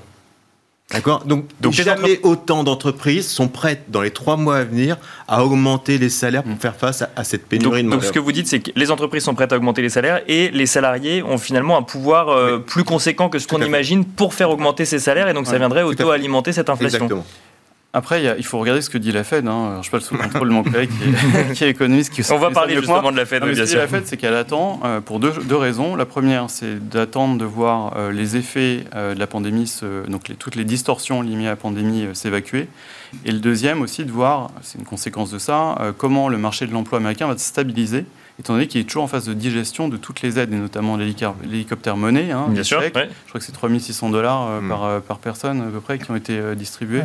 D'accord Donc, Donc jamais autant d'entreprises sont prêtes dans les trois mois à venir à augmenter les salaires pour mm. faire face à, cette pénurie donc, de Donc ce que vous dites, c'est que les entreprises sont prêtes à augmenter les salaires et les salariés ont finalement un pouvoir euh, plus conséquent que ce qu'on imagine pour faire augmenter ces salaires et donc ça viendrait auto-alimenter cette inflation. Exactement. Après, il faut regarder ce que dit la Fed. Hein. Je parle sous le contrôle de mon collègue qui est, économiste. Qui On va parler justement de la Fed. Non, bien ce que la Fed, c'est qu'elle attend pour deux, raisons. La première, c'est d'attendre de voir les effets de la pandémie, donc toutes les distorsions liées à la pandémie s'évacuer. Et le deuxième aussi, de voir, c'est une conséquence de ça, comment le marché de l'emploi américain va se stabiliser étant donné qu'il est toujours en phase de digestion de toutes les aides, et notamment l'hélicoptère monnaie. Hein, Bien sûr. Je crois que c'est 3600 dollars euh, mm. par, euh, par, personne à peu près qui ont été euh, distribués.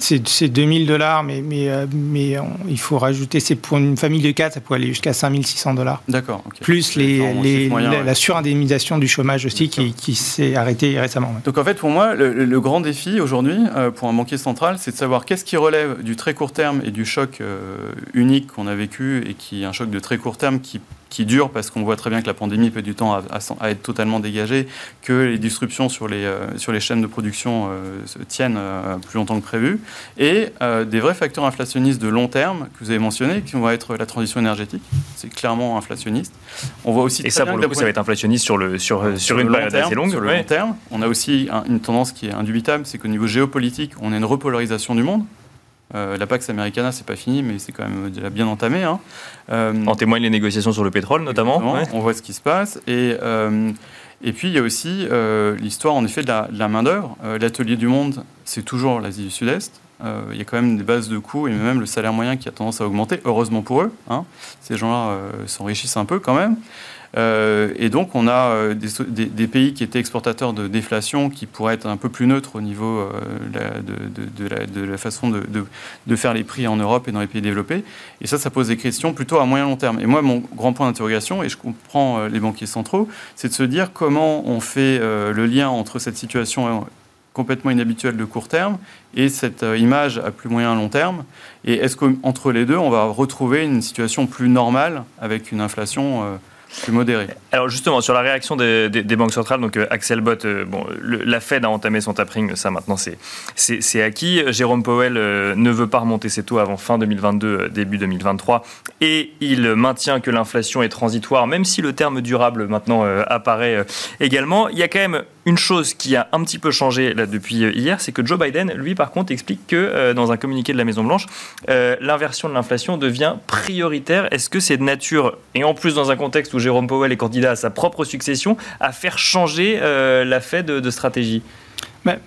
c'est 2000 dollars, mais, mais, mais il faut rajouter, c'est pour une famille de 4, ça peut aller jusqu'à 5600 dollars. D'accord. Plus les, les la, surindemnisation du chômage aussi qui, qui s'est arrêtée récemment. Donc en fait, pour moi, le, grand défi aujourd'hui pour un banquier central, c'est de savoir qu'est-ce qui relève du très court terme et du choc unique qu'on a vécu et qui est un choc de très court terme qui qui, dure parce qu'on voit très bien que la pandémie peut du temps à, être totalement dégagée, que les disruptions sur les, euh, sur les chaînes de production euh, se tiennent euh, plus longtemps que prévu, et des vrais facteurs inflationnistes de long terme que vous avez mentionnés, qui vont être la transition énergétique, c'est clairement inflationniste. On voit aussi et ça, pour le coup, ça va être inflationniste sur, le, sur, sur, une période assez longue. Sur le long terme, on a aussi une tendance qui est indubitable, c'est qu'au niveau géopolitique, on a une repolarisation du monde. Euh, la Pax Americana, c'est pas fini, mais c'est quand même déjà bien entamé. Hein. Euh, en témoignent les négociations sur le pétrole, notamment. On voit ce qui se passe. Et, euh, et puis, il y a aussi l'histoire, en effet, de la, main-d'œuvre. L'atelier du monde, c'est toujours l'Asie du Sud-Est. il y a quand même des bases de coûts et même le salaire moyen qui a tendance à augmenter, heureusement pour eux. Hein. Ces gens-là s'enrichissent un peu quand même. Euh, et donc, on a euh, des, pays qui étaient exportateurs de déflation qui pourraient être un peu plus neutres au niveau euh, de, la, façon de, faire les prix en Europe et dans les pays développés. Et ça, ça pose des questions plutôt à moyen long terme. Et moi, mon grand point d'interrogation, et je comprends les banquiers centraux, c'est de se dire comment on fait le lien entre cette situation complètement inhabituelle de court terme et cette image à plus moyen long terme. Et est-ce qu'entre les deux, on va retrouver une situation plus normale avec une inflation plus modéré. Alors justement, sur la réaction des, banques centrales, donc euh, Axel Bott, euh, bon, la Fed a entamé son tapering, ça maintenant c'est acquis. Jérôme Powell euh, ne veut pas remonter ses taux avant fin 2022, début 2023, et il maintient que l'inflation est transitoire, même si le terme durable maintenant apparaît également. Il y a quand même une chose qui a un petit peu changé là, depuis hier, c'est que Joe Biden, lui par contre, explique que dans un communiqué de la Maison Blanche, l'inversion de l'inflation devient prioritaire. Est-ce que c'est de nature, et en plus dans un contexte où Jérôme Powell est candidat à sa propre succession, à faire changer euh, la Fed de, stratégie?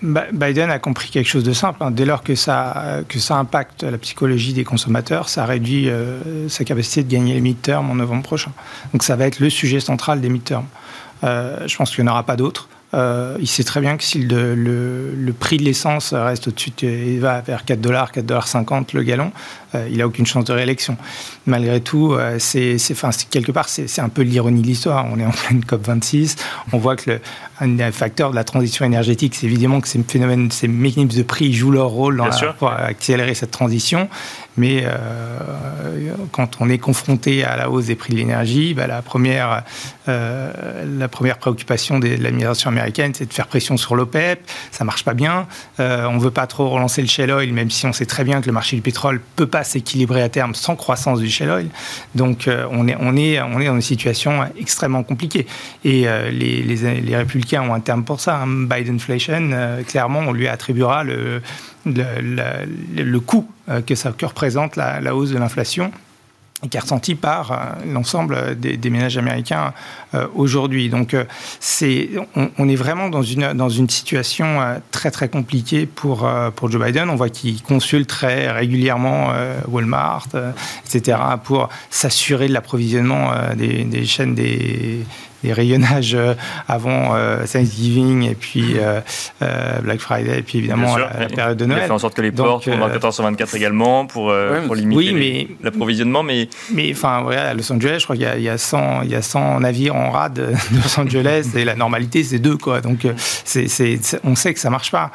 Biden a compris quelque chose de simple. Hein. Dès lors que ça, que ça impacte la psychologie des consommateurs, ça réduit euh, sa capacité de gagner les midterms en novembre prochain. Donc ça va être le sujet central des midterms. Euh, je pense qu'il n'y en aura pas d'autres. Euh, il sait très bien que si le, le, prix de l'essence reste au-dessus, il va vers 4 dollars, 4 dollars 50 le gallon, il n'a aucune chance de réélection. Malgré tout, euh, c'est, quelque part, c'est, un peu l'ironie de l'histoire. On est en pleine COP 26, on voit que le, un facteur de la transition énergétique, c'est évidemment que ces phénomènes, ces mécanismes de prix jouent leur rôle pour accélérer cette transition. Mais euh, quand on est confronté à la hausse des prix de l'énergie, bah, la, première, euh, la première préoccupation de l'administration américaine, c'est de faire pression sur l'OPEP. Ça marche pas bien. Euh, on veut pas trop relancer le shale oil, même si on sait très bien que le marché du pétrole peut pas s'équilibrer à terme sans croissance du shale oil. Donc on, est, on, est, on est dans une situation extrêmement compliquée. Et les, les, les, républicains ont un terme pour ça, hein, Bidenflation. clairement, on lui attribuera le le, le, coût euh, que ça représente la, hausse de l'inflation qui est ressenti par euh, l'ensemble des, ménages américains euh, aujourd'hui. Donc, c'est, on, est vraiment dans une, dans une situation très, très compliquée pour, pour Joe Biden. On voit qu'il consulte très régulièrement Walmart, etc., pour s'assurer de l'approvisionnement des chaînes des des rayonnages euh, avant euh, Thanksgiving et puis euh, Black Friday et puis évidemment la, période de Noël. Il fait en sorte que les portes tournent 14 sur 24 également pour, pour limiter l'approvisionnement. Mais... mais enfin, ouais, à Los Angeles, je crois qu'il y, y, a 100, il y a 100 navires en rade de Los Angeles et la normalité, c'est deux. Quoi. Donc on sait que ça marche pas.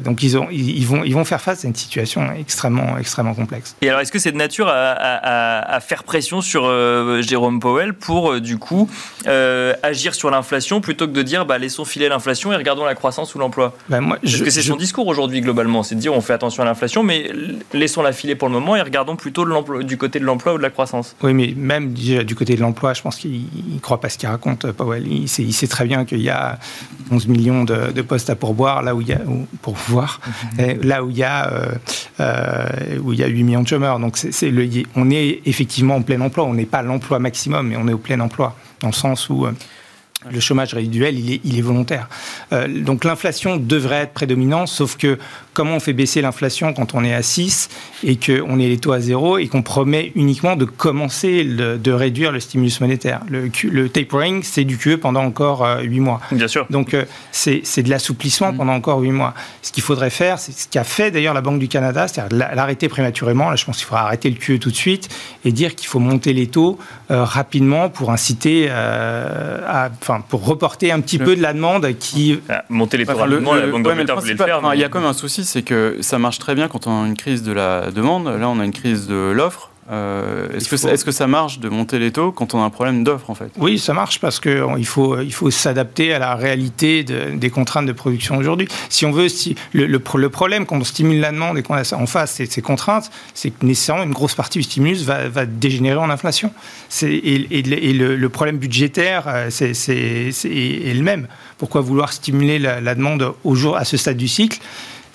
donc ils, ont, ils, vont, ils vont faire face à une situation extrêmement, extrêmement complexe. Et alors, est-ce que c'est de nature à, à, à faire pression sur Jérôme Powell pour, du coup, euh, agir sur l'inflation plutôt que de dire bah, laissons filer l'inflation et regardons la croissance ou l'emploi Ben, moi, Parce je- que c'est je- son discours aujourd'hui globalement, c'est de dire on fait attention à l'inflation, mais laissons-la filer pour le moment et regardons plutôt de du côté de l'emploi ou de la croissance. Oui, mais même déjà, du côté de l'emploi, je pense qu'il ne croit pas ce qu'il raconte, euh, Powell. Il sait, il sait très bien qu'il y a 11 millions de, de postes à pourboire, là où il y a, ou- pour voir, et là où il y a, euh, euh, où il y a 8 millions de chômeurs. Donc, c'est, c'est le, on est effectivement en plein emploi. On n'est pas à l'emploi maximum, mais on est au plein emploi, dans le sens où. euh, le chômage résiduel, il est, volontaire. Euh, donc l'inflation devrait être prédominante, sauf que comment on fait baisser l'inflation quand on est à 6 et qu'on est les taux à zéro et qu'on promet uniquement de commencer le- de réduire le stimulus monétaire. Le, tapering, c'est du QE pendant encore 8 mois. Bien sûr. Donc euh, c'est c'est de l'assouplissement pendant encore 8 mois. Ce qu'il faudrait faire, c'est ce qu'a fait d'ailleurs la Banque du Canada, c'est-à-dire la- l'arrêter prématurément. Là, je pense qu'il faudra arrêter le QE tout de suite et dire qu'il faut monter les taux euh, rapidement pour inciter, euh, à, enfin pour reporter un petit Le- peu de la demande qui Ah, Monter les taux Enfin, le- rapidement, la Banque ouais, d'Angleterre voulait le principal- faire. enfin, mais- Il y a quand même un souci, c'est que ça marche très bien quand on a une crise de la demande. Là, on a une crise de l'offre. Euh, Est-ce que, faut- ça- est-ce que ça marche de monter les taux quand on a un problème d'offre, en fait? Oui, ça marche parce qu'il faut, il faut s'adapter à la réalité de- des contraintes de production aujourd'hui. Si on veut, si, le, le pro- le problème quand on stimule la demande et qu'on a ça en face ces, contraintes, c'est que nécessairement une grosse partie du stimulus va, va dégénérer en inflation. Et, et le- et le, le problème budgétaire euh, c'est, c'est- c'est- est le même. Pourquoi vouloir stimuler la, la demande au jour, à ce stade du cycle?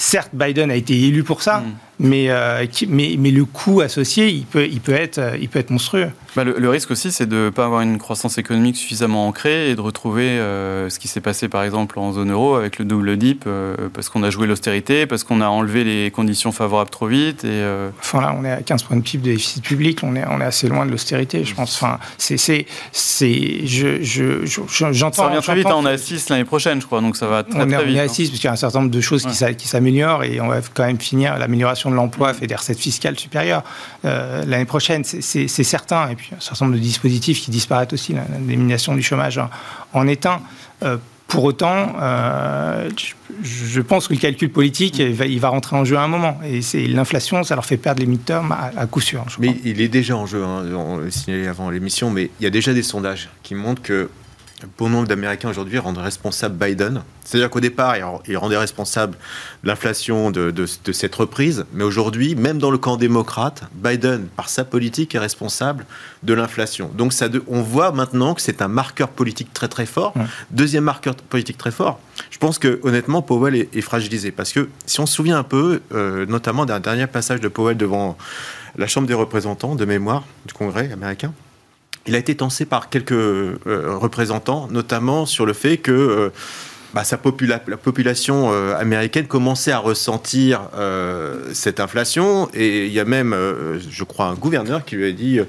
Certes, Biden a été élu pour ça, Mm. Mais, euh, qui- mais, mais le coût associé, il peut, il peut, être, il peut être monstrueux. Bah, le, le risque aussi, c'est de ne pas avoir une croissance économique suffisamment ancrée et de retrouver euh, ce qui s'est passé par exemple en zone euro avec le double dip, euh, parce qu'on a joué l'austérité, parce qu'on a enlevé les conditions favorables trop vite. Et, Enfin là, on est à 15 points de PIB de déficit public, on est, on est assez loin de l'austérité, je pense. Enfin, c'est, c'est, c'est, je, je, je- je- j'entends. ça revient très vite, hein, on est à 6 l'année prochaine, je crois, donc ça va très on est, très on vite. est hein. à 6 parce qu'il y a un certain nombre de choses Ouais. qui, s'a- qui s'améliorent et on va quand même finir l'amélioration de l'emploi fait des recettes fiscales supérieures euh, l'année prochaine, c'est, certain. Et puis un certain nombre de dispositifs qui disparaissent aussi, la- l'élimination du chômage en, en est un. Euh, pour autant, euh, je, pense que le calcul politique, il va, il va rentrer en jeu à un moment. Et c'est l'inflation, ça leur fait perdre les midterms à, à coup sûr. Mais crois. il est déjà en jeu, hein, on l'a signalé avant l'émission, mais il y a déjà des sondages qui montrent que bon nombre d'Américains aujourd'hui rendent responsable Biden. C'est-à-dire qu'au départ, ils- rendaient responsable l'inflation de, de- de cette reprise, mais aujourd'hui, même dans le camp démocrate, Biden, par sa politique, est responsable de l'inflation. Donc ça on voit maintenant que c'est un marqueur politique très très fort. Ouais. Deuxième marqueur politique très fort, je pense que honnêtement, Powell est, est fragilisé, parce que si on se souvient un peu, euh, notamment d'un dernier passage de Powell devant la Chambre des représentants de mémoire du Congrès américain, il a été tensé par quelques euh, représentants, notamment sur le fait que euh, bah, sa la population euh, américaine commençait à ressentir cette inflation. Et il y a même, je crois, un gouverneur qui lui a dit...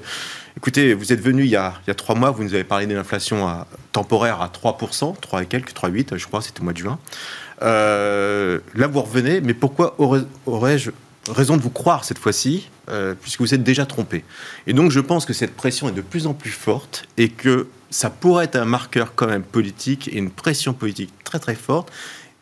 Écoutez, vous êtes venu il y, a, trois mois, vous nous avez parlé d'une inflation temporaire à 3%, 3 et quelques, 3,8, je crois, c'était au mois de juin. Là, vous revenez, mais pourquoi aurais- aurais-je raison de vous croire cette fois-ci, euh, puisque vous êtes déjà trompé. Et donc, je pense que cette pression est de plus en plus forte et que ça pourrait être un marqueur quand même politique et une pression politique très très forte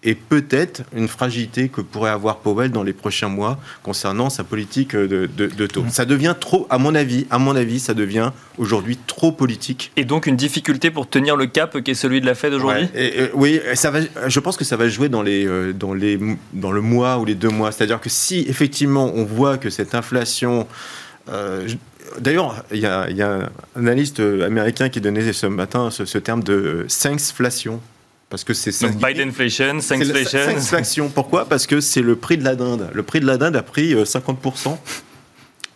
et peut-être une fragilité que pourrait avoir Powell dans les prochains mois concernant sa politique de, de- de taux. Ça devient trop, à mon avis, à mon avis, ça devient aujourd'hui trop politique. Et donc une difficulté pour tenir le cap qui est celui de la Fed aujourd'hui? Ouais. Euh, oui, ça va, je pense que ça va jouer dans, les, euh, dans, les, dans le mois ou les deux mois. C'est-à-dire que si effectivement on voit que cette inflation. euh, D'ailleurs, il y, a il y a un analyste américain qui donnait ce matin ce, ce terme de cinqflation. Parce que c'est ça. Donc Bidenflation, C'est le Thanksflation. Cinqflation. Pourquoi? Parce que c'est le prix de la dinde. Le prix de la dinde a pris euh, 50%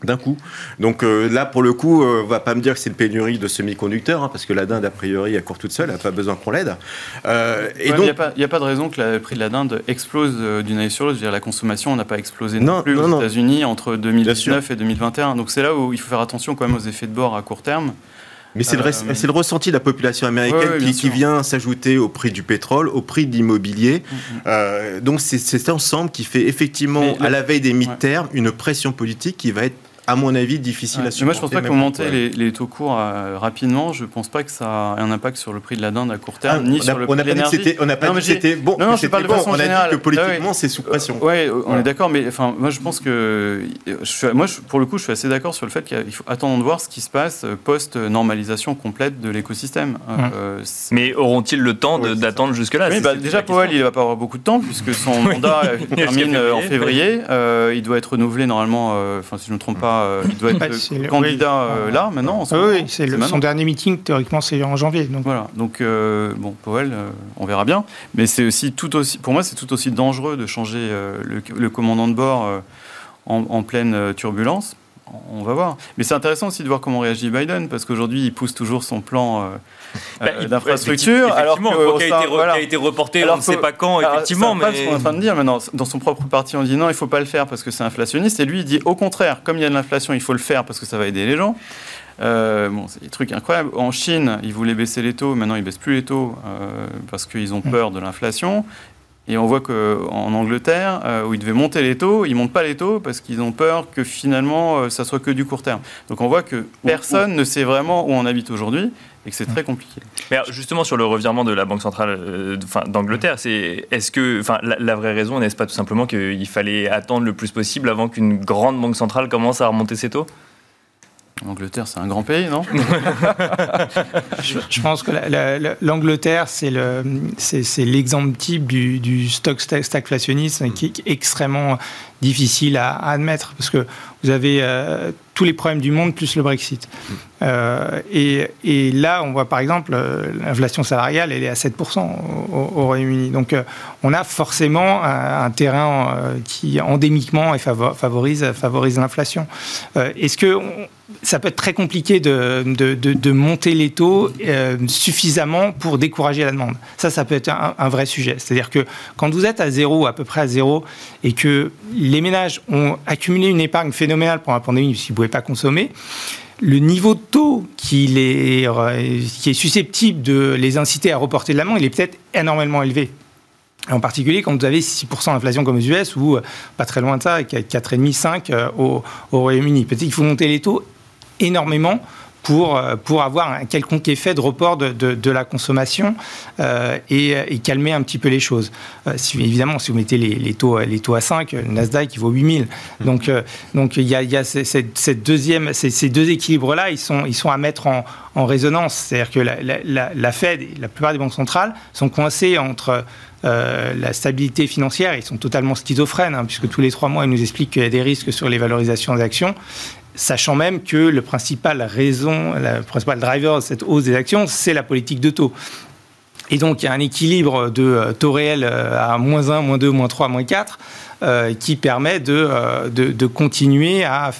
d'un coup. Donc euh, là, pour le coup, euh, on va pas me dire que c'est une pénurie de semi-conducteurs, hein, parce que la dinde, a priori, elle court toute seule, elle n'a pas besoin qu'on l'aide. Euh, et Ouais, mais donc, il n'y a, pas- il y a pas de raison que le prix de la dinde explose euh, d'une année sur l'autre. Je veux dire, La consommation n'a pas explosé non, Non, plus non, aux. États-Unis entre sûr. 2019 et 2021. Donc c'est là où il faut faire attention quand même aux effets de bord à court terme. Mais c'est le, Euh, res- c'est le ressenti de la population américaine Ouais, qui, vient s'ajouter au prix du pétrole, au prix de l'immobilier. Euh, donc c'est cet ensemble qui fait effectivement, Mais à la veille des mi-termes, une pression politique qui va être à mon avis, difficile à supporter. Moi, je pense pas que monter les, les, taux courts euh, rapidement, je pense pas que ça a un impact sur le prix de la dinde à court terme, ah, ni sur le prix de l'énergie. On n'a pas dit que c'était bon. Non, non je parle de façon on générale. a dit que politiquement, c'est sous pression. Oui, on est d'accord, mais enfin, moi, je pense que, je moi, pour le coup, je suis assez d'accord sur le fait qu'il faut attendre de voir ce qui se passe post-normalisation complète de l'écosystème. Hum. Euh, mais auront-ils le temps d'attendre jusque-là? Oui, bah, Déjà, Powell, il va pas avoir beaucoup de temps puisque son mandat termine en février. il doit être renouvelé normalement. Enfin, si je ne me trompe pas, il doit être le candidat euh, là, maintenant Oui, c'est son dernier meeting, théoriquement, c'est en janvier. Donc. Voilà, donc euh, bon, Powell, euh, on verra bien. Mais c'est aussi tout aussi, pour moi, c'est tout aussi dangereux de changer le, commandant de bord en, pleine turbulence. On va voir. Mais c'est intéressant aussi de voir comment réagit Biden, parce qu'aujourd'hui, il pousse toujours son plan bah, d'infrastructure. Alors que, qui, a été, reporté, on ne sait pas quand, effectivement. C'est mais... ce qu'on est en train de dire maintenant. Dans son propre parti, on dit non, il ne faut pas le faire parce que c'est inflationniste. Et lui, il dit au contraire, comme il y a de l'inflation, il faut le faire parce que ça va aider les gens. Euh, bon, c'est des trucs incroyables. En Chine, ils voulaient baisser les taux, maintenant ils baissent plus les taux euh, parce qu'ils ont peur de l'inflation. Et on voit qu'en Angleterre, euh, où ils devaient monter les taux, ils ne montent pas les taux parce qu'ils ont peur que finalement, ça soit que du court terme. Donc on voit que personne ne sait vraiment où on habite aujourd'hui et que c'est très compliqué. Mais justement, sur le revirement de la Banque centrale euh, d'Angleterre, c'est est-ce que, enfin, la, vraie raison n'est-ce pas tout simplement qu'il fallait attendre le plus possible avant qu'une grande banque centrale commence à remonter ses taux? L'Angleterre, c'est un grand pays, non je, pense que l'Angleterre, c'est l'exemple type du, du stock stagflationniste qui est extrêmement difficile à, admettre parce que vous avez euh, tous les problèmes du monde plus le Brexit. Euh, et, et, là, on voit par exemple euh, l'inflation salariale, elle est à 7% au, au Royaume-Uni. Donc on a forcément un, terrain qui endémiquement favorise, favorise l'inflation. Est-ce que ça peut être très compliqué de, monter les taux suffisamment pour décourager la demande. Ça, ça peut être un, vrai sujet. C'est-à-dire que quand vous êtes à zéro, à peu près à zéro, et que les ménages ont accumulé une épargne phénoménale pendant la pandémie puisqu'ils ne pouvaient pas consommer, le niveau de taux qui est susceptible de les inciter à reporter de la main, il est peut-être énormément élevé. En particulier quand vous avez 6% d'inflation comme aux US ou euh, pas très loin de ça, 4,5-5 euh, au, au Royaume-Uni. Peut-être qu'il faut monter les taux énormément pour, euh, pour avoir un quelconque effet de report de, de, la consommation euh, et, calmer un petit peu les choses. Euh, évidemment, si vous mettez les, les, taux, les taux à 5, le Nasdaq, il vaut 8000. Donc, donc il y a, cette, deuxième, ces, deux équilibres-là, ils sont, ils sont à mettre en, en résonance. C'est-à-dire que la, la, Fed et la plupart des banques centrales sont coincées entre la stabilité financière, ils sont totalement schizophrènes, hein, puisque tous les trois mois, ils nous expliquent qu'il y a des risques sur les valorisations d'actions sachant même que le principal raison, le principal driver de cette hausse des actions, c'est la politique de taux. Et donc, il y a un équilibre de euh, taux réel euh, à moins 1, moins 2, moins 3, moins 4, euh, qui permet de, de, continuer à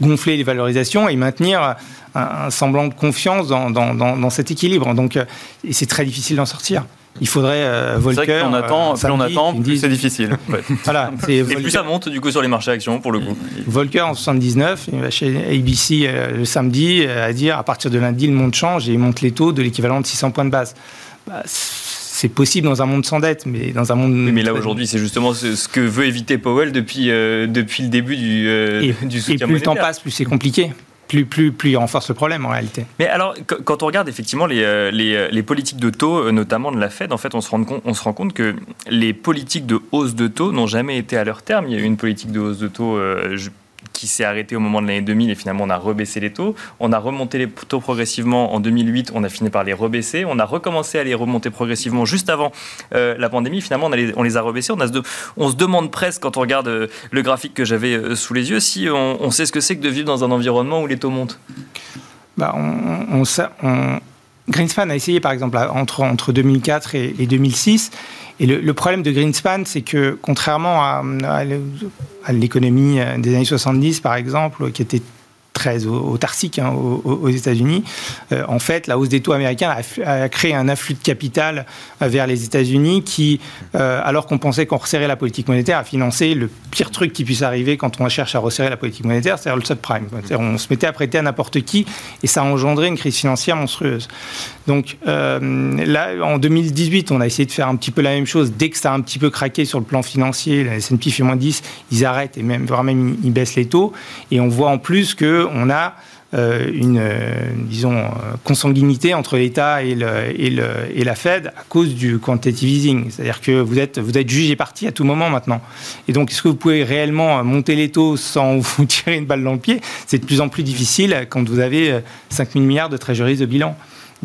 gonfler les valorisations et maintenir un, semblant de confiance dans, dans, dans, cet équilibre. Donc, et c'est très difficile d'en sortir il faudrait euh, Volcker. On attend, plus on attend, plus c'est difficile. voilà, et plus ça monte du coup sur les marchés actions pour le coup. Volcker en 79, il va chez ABC euh, le samedi euh, à dire à partir de lundi le monde change et il monte les taux de l'équivalent de 600 points de base. Bah, c'est possible dans un monde sans dette, mais dans un monde. Oui, mais là aujourd'hui, c'est justement ce, que veut éviter Powell depuis, depuis le début du, et, du soutien Et plus le temps passe, plus c'est compliqué plus, plus, plus il renforce le problème en réalité. Mais alors, quand on regarde effectivement les, euh, euh, les, politiques de taux, euh, notamment de la Fed, en fait, on se, rend compte, on se rend compte que les politiques de hausse de taux n'ont jamais été à leur terme. Il y a eu une politique de hausse de taux, qui s'est arrêté au moment de l'année 2000 et finalement on a rebaissé les taux. On a remonté les taux progressivement en 2008, on a fini par les rebaisser. On a recommencé à les remonter progressivement juste avant euh, la pandémie. Finalement, on, les, on, a rebaissés. On, on, se demande presque, quand on regarde euh, le graphique que j'avais euh, sous les yeux, si on, sait ce que c'est que de vivre dans un environnement où les taux montent. Bah, on, Greenspan a essayé, par exemple, entre, entre 2004 et, et 2006 et le, problème de Greenspan, c'est que contrairement à, à l'économie des années 70, par exemple, qui était très autarcique hein, aux, États-Unis. en fait, la hausse des taux américains a, créé un afflux de capital vers les États-Unis qui, alors qu'on pensait qu'on resserrait la politique monétaire, a financé le pire truc qui puisse arriver quand on cherche à resserrer la politique monétaire, c'est-à-dire le subprime. On se mettait à prêter à n'importe qui et ça a engendré une crise financière monstrueuse. Donc là, en 2018, on a essayé de faire un petit peu la même chose. Dès que ça a un petit peu craqué sur le plan financier, la S&P fait moins 10, ils arrêtent et même, voire même ils baissent les taux. Et on voit en plus qu'on a euh, une, euh, disons, euh, consanguinité entre l'État et, la Fed à cause du quantitative easing. C'est-à-dire que vous êtes, vous êtes juge parti à tout moment maintenant. Et donc, est-ce que vous pouvez réellement monter les taux sans vous tirer une balle dans le pied? C'est de plus en plus difficile quand vous avez 5 000 milliards de trésoreries de bilan.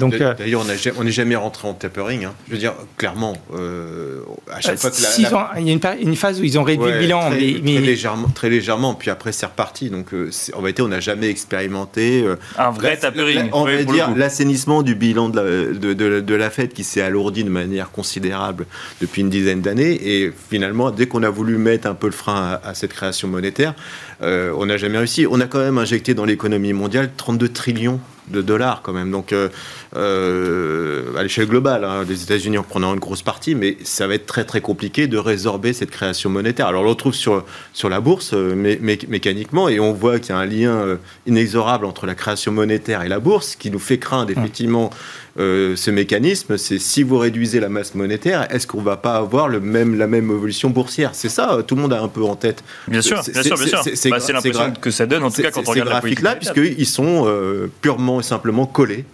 Euh, d'ailleurs, on n'est jamais rentré en tapering. Hein. Je veux dire, clairement, euh, à chaque fois que Il y a une, phase où ils ont réduit le bilan. Très, mais, légèrement, très légèrement, puis après c'est reparti. Donc euh, en vérité, on n'a jamais expérimenté... un vrai tapering. on va dire l'assainissement du bilan de la, de, la Fed qui s'est alourdi de manière considérable depuis une dizaine d'années. Et finalement, dès qu'on a voulu mettre un peu le frein à, à cette création monétaire, on n'a jamais réussi. On a quand même injecté dans l'économie mondiale 32 trillions de dollars quand même. Donc euh, euh, à l'échelle globale, hein, les États-Unis en prenant une grosse partie, mais ça va être très très compliqué de résorber cette création monétaire. Alors on le retrouve sur, sur la bourse euh, mécaniquement et on voit qu'il y a un lien inexorable entre la création monétaire et la bourse qui nous fait craindre effectivement euh, ce mécanisme, c'est si vous réduisez la masse monétaire, est-ce qu'on va pas avoir le même, la même évolution boursière? C'est ça, euh, tout le monde a un peu en tête. Bien sûr, bien sûr, bien sûr. C'est bah, l'impression que ça donne, en tout cas, quand on regarde la politique là, puisqu'ils sont euh, purement et simplement collés.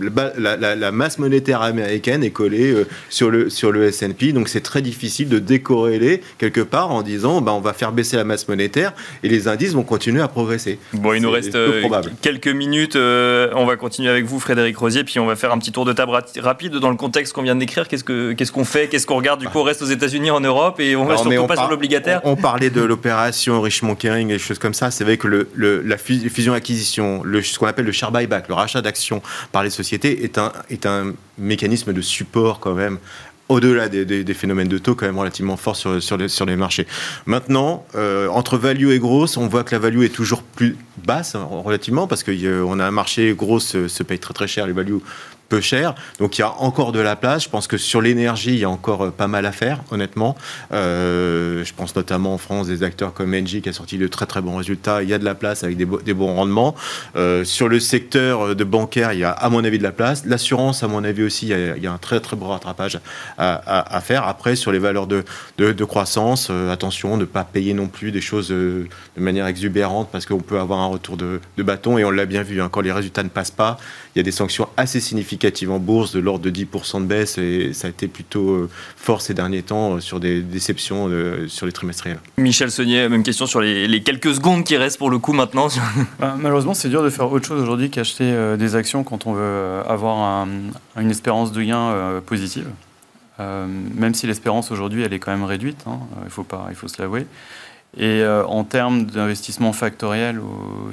La, masse monétaire américaine est collée sur le, sur le S&P, donc c'est très difficile de décorréler quelque part en disant bah, on va faire baisser la masse monétaire et les indices vont continuer à progresser. Bon, il nous reste quelques minutes. on va continuer avec vous, Frédéric puis on va faire un petit tour de table rapide dans le contexte qu'on vient de décrire. Qu'est-ce qu'on fait? Qu'est-ce qu'on regarde Du coup, on reste aux États-Unis, en Europe, et on surtout pas sur l'obligataire? On, parlait de l'opération Richmond Kering et des choses comme ça. C'est vrai que le, la fusion-acquisition, ce qu'on appelle le share buyback, le rachat d'actions par les sociétés, est un, est un mécanisme de support quand même au-delà des, phénomènes de taux quand même relativement forts sur, sur, les, sur les marchés. Maintenant, euh, entre value et grosse, on voit que la value est toujours plus basse relativement parce qu'on a un marché grosse se, paye très très cher, les value peu cher. Donc il y a encore de la place. Je pense que sur l'énergie, il y a encore euh, pas mal à faire, honnêtement. Euh, je pense notamment en France des acteurs comme Engie qui a sorti de très très bons résultats. Il y a de la place avec des, des bons rendements. Euh, sur le secteur de bancaire, il y a à mon avis de la place. L'assurance, à mon avis aussi, il y, a, un très très beau rattrapage à, faire. Après, sur les valeurs de, croissance, attention ne pas payer non plus des choses de manière exubérante parce qu'on peut avoir un retour de, de bâton et on l'a bien vu. Hein, quand les résultats ne passent pas, il y a des sanctions assez significatives en bourse de l'ordre de 10% de baisse et ça a été plutôt euh, fort ces derniers temps euh, sur des déceptions euh, sur les trimestriels. Michel Saunier, même question sur les, quelques secondes qui restent pour le coup maintenant. Bah, malheureusement, c'est dur de faire autre chose aujourd'hui qu'acheter des actions quand on veut avoir une espérance de gain positive. même si l'espérance aujourd'hui, elle est quand même réduite, hein, il, faut pas, il faut se l'avouer. Et euh, en termes d'investissement factoriel,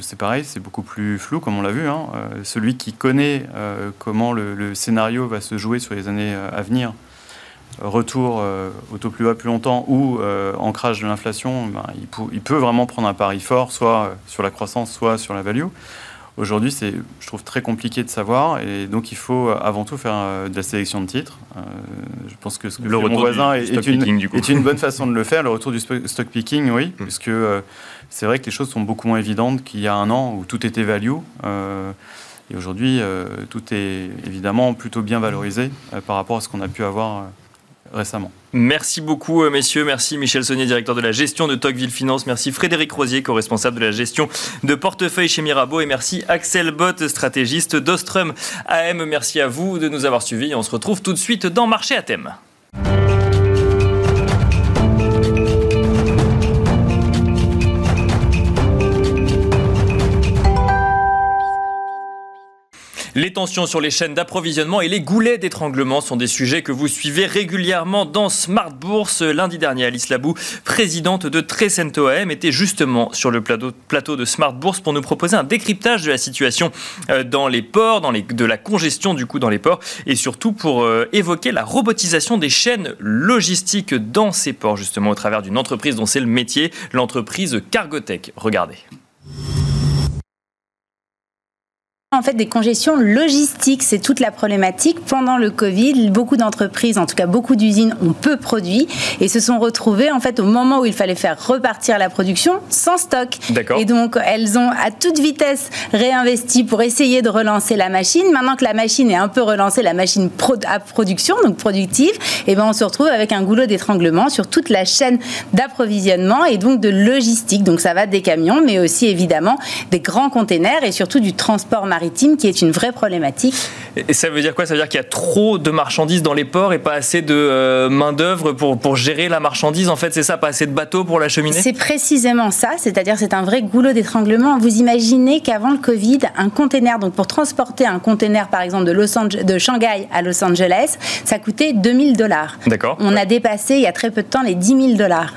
c'est pareil, c'est beaucoup plus flou, comme on l'a vu. Hein. Euh, celui qui connaît euh, comment le, scénario va se jouer sur les années à venir, retour au taux plus bas plus longtemps ou ancrage de l'inflation, ben, il, il, peut vraiment prendre un pari fort, soit sur la croissance, soit sur la value. Aujourd'hui, c'est, je trouve, très compliqué de savoir. Et donc, il faut avant tout faire euh, de la sélection de titres. Euh, je pense que ce que le mon voisin est, une, est, une, bonne façon de le faire. Le retour du stock picking, oui, mmh. puisque euh, c'est vrai que les choses sont beaucoup moins évidentes qu'il y a un an où tout était value. et aujourd'hui, tout est évidemment plutôt bien valorisé par rapport à ce qu'on a pu avoir Merci beaucoup, euh, messieurs. Merci Michel Saunier, directeur de la gestion de Tocqueville Finance. Merci Frédéric Rosier, co-responsable de la gestion de portefeuille chez Mirabeau. Et merci Axel Bott, stratégiste d'Ostrum AM. Merci à vous de nous avoir suivis. On se retrouve tout de suite dans Marché à thème. Les tensions sur les chaînes d'approvisionnement et les goulets d'étranglement sont des sujets que vous suivez régulièrement dans Smart Bourse. Lundi dernier, Alice Labou, présidente de Trecento AM, était justement sur le plateau, de Smart Bourse pour nous proposer un décryptage de la situation euh, dans les ports, dans de la congestion du coup dans les ports et surtout pour euh, évoquer la robotisation des chaînes logistiques dans ces ports justement au travers d'une entreprise dont c'est le métier, l'entreprise Cargotech. Regardez. En fait des congestions logistiques. C'est toute la problématique. Pendant le Covid, beaucoup d'entreprises, en tout cas beaucoup d'usines, ont peu produit et se sont retrouvées en fait au moment où il fallait faire repartir la production sans stock. Et donc elles ont à toute vitesse réinvesti pour essayer de relancer la machine. Maintenant que la machine est un peu relancée, la machine à production, donc productive, et eh ben on se retrouve avec un goulot d'étranglement sur toute la chaîne d'approvisionnement et donc de logistique. Donc ça va des camions, mais aussi évidemment des grands containers et surtout du transport maritime qui est une vraie problématique. Et ça veut dire quoi? Ça veut dire qu'il y a trop de marchandises dans les ports et pas assez de euh, main-d'œuvre pour, pour gérer la marchandise. En fait, c'est ça, pas assez de bateaux pour la cheminée? C'est précisément ça, c'est-à-dire c'est un vrai goulot d'étranglement. Vous imaginez qu'avant le Covid, un container, donc pour transporter un container par exemple de, Los de Shanghai à Los Angeles, ça coûtait 2000 dollars. D'accord. On a dépassé il y a très peu de temps les 10 000 dollars.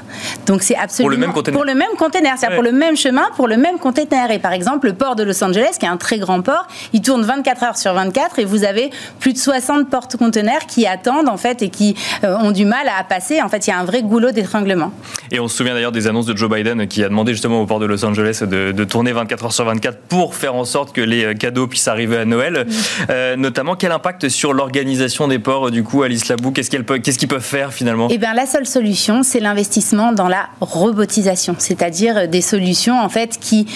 Donc c'est absolument. Pour le même container Pour le même container, c'est-à-dire pour le même chemin, pour le même container. Et par exemple, le port de Los Angeles, qui est un très grand port, il tourne 24 heures sur 24 et vous avez plus de 60 porte-conteneurs qui attendent en fait et qui euh, ont du mal à passer. En fait, il y a un vrai goulot d'étranglement. Et on se souvient d'ailleurs des annonces de Joe Biden qui a demandé justement au port de Los Angeles de, tourner 24 heures sur 24 pour faire en sorte que les euh, cadeaux puissent arriver à Noël. Euh, notamment, quel impact sur l'organisation des ports du coup, Alice Labou? Qu'est-ce qu'ils peuvent faire finalement? Eh bien, la seule solution, c'est l'investissement dans la robotisation, c'est-à-dire des solutions en fait qui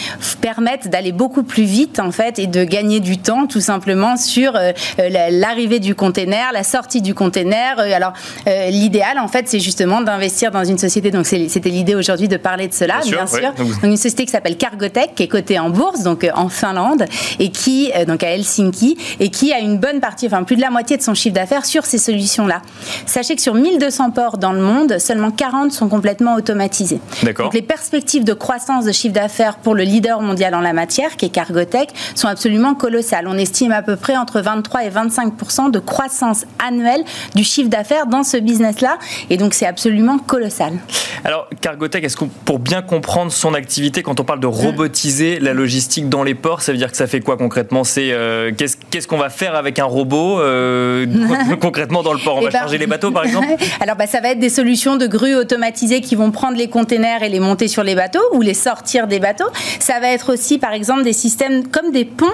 permettent d'aller beaucoup plus vite en fait et de gagner du temps tout simplement sur euh, euh, l'arrivée du container, la sortie du container. Euh, alors l'idéal en fait c'est justement d'investir dans une société. Donc c'était l'idée aujourd'hui de parler de cela, bien, sûr. Donc, une société qui s'appelle Cargotech qui est cotée en bourse donc en Finlande et qui donc à Helsinki et qui a une bonne partie, enfin plus de la moitié de son chiffre d'affaires sur ces solutions là. Sachez que sur 1200 ports dans le monde, seulement 40 sont complètement automatisés. Donc les perspectives de croissance de chiffre d'affaires pour le leader mondial en la matière, qui est Cargotech, sont absolument colossales. On estime à peu près entre 23 et 25% de croissance annuelle du chiffre d'affaires dans ce business-là. Et donc c'est absolument colossal. Alors Cargotech, est-ce que pour bien comprendre son activité, quand on parle de robotiser la logistique dans les ports, ça veut dire que ça fait quoi concrètement? C'est euh, qu'est-ce qu'on va faire avec un robot euh, concrètement dans le port? On va eh ben, charger les bateaux par exemple? Alors bah, ça va être des solutions de grues automatisées qui vont prendre les containers et les monter sur les bateaux ou les sortir des bateaux. Ça va être aussi par exemple des systèmes comme des ponts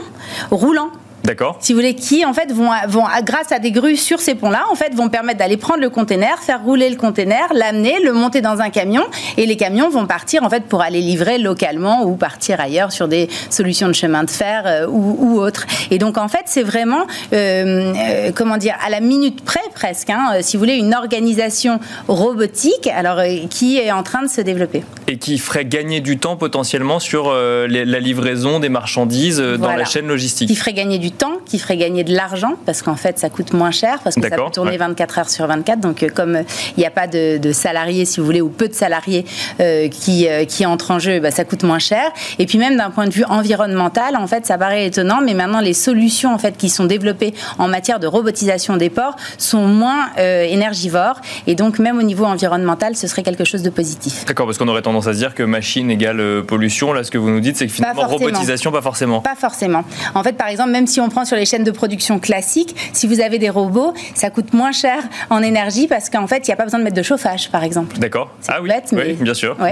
roulants D'accord. Si vous voulez, qui en fait vont, vont, grâce à des grues sur ces ponts-là, en fait, vont permettre d'aller prendre le container, faire rouler le container, l'amener, le monter dans un camion, et les camions vont partir en fait pour aller livrer localement ou partir ailleurs sur des solutions de chemin de fer euh, ou, ou autres. Et donc en fait, c'est vraiment, euh, euh, comment dire, à la minute près presque, hein, si vous voulez, une organisation robotique, alors qui est en train de se développer. Et qui ferait gagner du temps potentiellement sur la livraison des marchandises dans la chaîne logistique. Qui ferait gagner du temps, qui ferait gagner de l'argent, parce qu'en fait, ça coûte moins cher, parce que ça peut tourner 24 heures sur 24. Donc, euh, comme euh, il n'y a pas de, salariés, si vous voulez, ou peu de salariés euh, qui, qui entrent en jeu, bah, ça coûte moins cher. Et puis, même d'un point de vue environnemental, en fait, ça paraît étonnant, mais maintenant, les solutions en fait, qui sont développées en matière de robotisation des ports sont moins énergivores. Et donc, même au niveau environnemental, ce serait quelque chose de positif. D'accord, parce qu'on aurait tendance à se dire que machine égale pollution. Là, ce que vous nous dites, c'est que finalement, robotisation, pas forcément. Pas forcément. En fait, par exemple, même si on prend sur les chaînes de production classiques, si vous avez des robots, ça coûte moins cher en énergie parce qu'en fait, il n'y a pas besoin de mettre de chauffage, par exemple. D'accord. Ah oui, bête, mais... oui, bien sûr. Oui,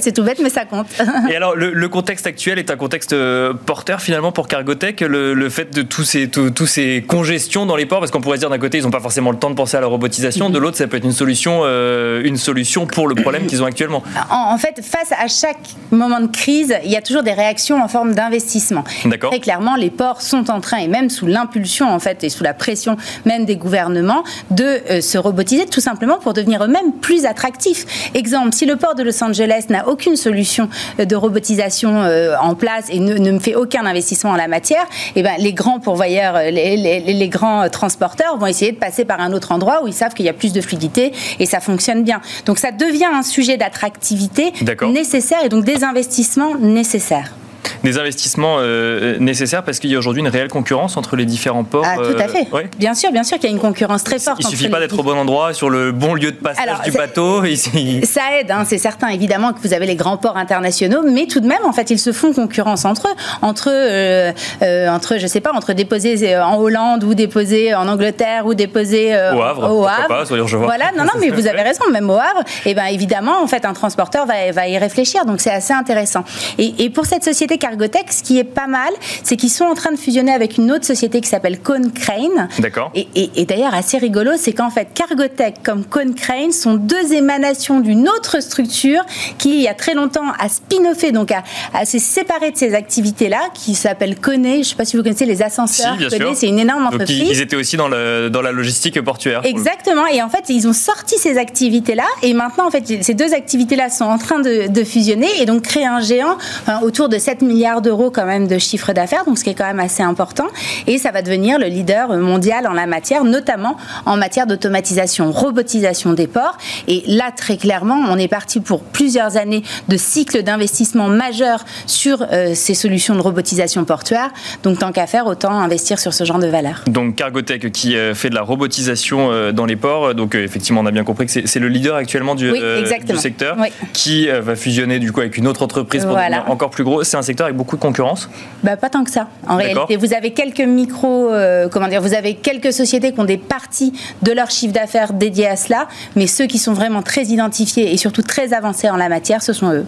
c'est tout bête, mais ça compte. Et alors, le, contexte actuel est un contexte euh, porteur finalement pour Cargotech, le, fait de tous ces, tous ces congestions dans les ports, parce qu'on pourrait se dire d'un côté, ils n'ont pas forcément le temps de penser à la robotisation, de l'autre, ça peut être une solution, euh, une solution pour le problème qu'ils ont actuellement. En, en, fait, face à chaque moment de crise, il y a toujours des réactions en forme d'investissement. D'accord. Très clairement, les ports sont en train, et même sous l'impulsion en fait et sous la pression même des gouvernements de euh, se robotiser tout simplement pour devenir eux-mêmes plus attractifs. Exemple, si le port de Los Angeles n'a aucune solution euh, de robotisation euh, en place et ne, ne fait aucun investissement en la matière, eh ben, les grands pourvoyeurs, les, les, les, grands transporteurs vont essayer de passer par un autre endroit où ils savent qu'il y a plus de fluidité et ça fonctionne bien. Donc ça devient un sujet d'attractivité nécessaire et donc des investissements nécessaires des investissements euh, nécessaires parce qu'il y a aujourd'hui une réelle concurrence entre les différents ports. Ah, tout à euh, fait. Bien sûr, bien sûr qu'il y a une concurrence très forte. Il ne suffit pas d'être au bon endroit, sur le bon lieu de passage du bateau. Ici. Ça aide, hein, c'est certain évidemment que vous avez les grands ports internationaux, mais tout de même, en fait, ils se font concurrence entre eux, entre, euh, entre je sais pas, entre déposer en Hollande ou déposer en Angleterre ou déposer au Havre. Au Havre. Pas, je vois. Voilà, non, non, mais vous avez raison, même au Havre, et eh ben évidemment, en fait, un transporteur va, va y réfléchir, donc c'est assez intéressant. Et, et pour cette société société Cargotech, ce qui est pas mal, c'est qu'ils sont en train de fusionner avec une autre société qui s'appelle Cone Crane. D'accord. Et, et- et d'ailleurs, assez rigolo, c'est qu'en fait, Cargotech comme Cone Crane sont deux émanations d'une autre structure qui, il y a très longtemps, a spin-offé, donc a, a s'est séparé de ces activités-là, qui s'appelle Kone. Je ne sais pas si vous connaissez les ascenseurs. Si, bien Kone, sûr. c'est une énorme Donc entreprise. ils, ils étaient aussi dans, le, dans la logistique portuaire. Exactement. Et en fait, ils ont sorti ces activités-là. Et maintenant, en fait, ces deux activités-là sont en train de, de fusionner et donc créer un géant enfin, autour de 7 milliards d'euros quand même de chiffre d'affaires. Donc, ce qui est quand même assez important. Et ça va devenir le leader mondial en la matière, notamment en matière d'automatisation, robotisation des ports. Et là, très clairement, on est parti pour plusieurs années de cycle d'investissement majeur sur euh, ces solutions de robotisation portuaire. Donc, tant qu'à faire, autant investir sur ce genre de valeur. Donc Cargotech qui euh, fait de la robotisation euh, dans les ports. Donc effectivement, on a bien compris que c'est le leader actuellement du, Oui, exactement. du secteur Oui. qui va fusionner du coup avec une autre entreprise pour Voilà. devenir encore plus gros. C'est un secteur avec beaucoup de concurrence. Bah, pas tant que ça. En réalité, vous avez quelques micros, euh, comment dire, vous avez quelques sociétés qui ont des parties de leur chiffre d'affaires dédiées à cela, mais ceux qui sont vraiment très identifiés et surtout très avancés en la matière, ce sont eux.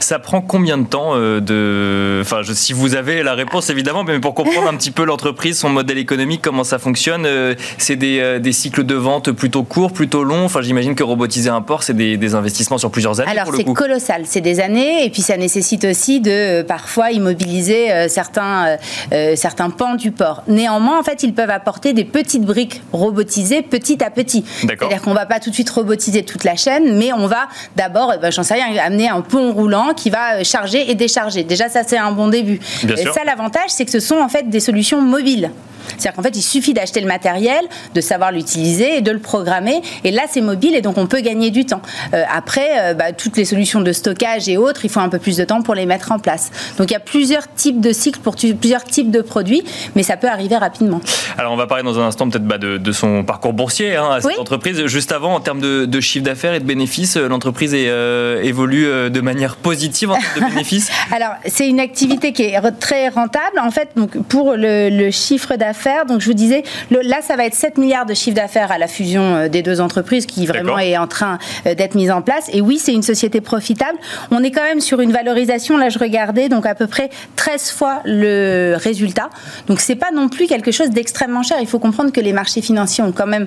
Ça prend combien de temps euh, de. Enfin, je- si vous avez la réponse évidemment, mais pour comprendre un petit peu l'entreprise, son modèle économique, comment ça fonctionne, euh, c'est des, euh, des cycles de vente plutôt courts, plutôt longs. Enfin, j'imagine que robotiser un port, c'est des, des investissements sur plusieurs années Alors c'est colossal, c'est des années, et puis ça nécessite aussi de parfois immobiliser certains, euh, certains pans du port. Néanmoins, en fait, ils peuvent apporter des petites briques robotisées petit à petit. C'est-à-dire qu'on va pas tout de suite robotiser toute la chaîne, mais on va d'abord, euh, bah, j'en sais rien, amener un pont roulant qui va euh, charger et décharger. Déjà, ça c'est un bon début. Bien ça, l'avantage, c'est que ce sont en fait des solutions mobiles. C'est-à-dire qu'en fait, il suffit d'acheter le matériel, de savoir l'utiliser et de le programmer. Et là, c'est mobile et donc on peut gagner du temps. Euh, après, euh, bah, toutes les solutions de stockage et autres, il faut un peu plus de temps pour les mettre en place. Donc il y a plusieurs types de cycles pour plusieurs types de produits, mais ça peut arriver rapidement. Alors, on va parler dans un instant peut-être bah, de, de son parcours boursier hein, à cette Oui. entreprise. Juste avant, en termes de, de chiffre d'affaires et de bénéfices, euh, l'entreprise euh, évolue de manière positive en termes de bénéfices. Alors, c'est une activité qui est très rentable. En fait, donc, pour le, le chiffre d'affaires, donc je vous disais, le- là, ça va être 7 milliards de chiffre d'affaires à la fusion euh, des deux entreprises qui vraiment est en train euh, d'être mise en place. Et oui, c'est une société profitable. On est quand même sur une valorisation, là, je regardais, donc à peu près 13 fois le résultat. Donc, c'est pas non plus quelque chose d'extrêmement cher. Il faut comprendre que les marchés financiers ont quand même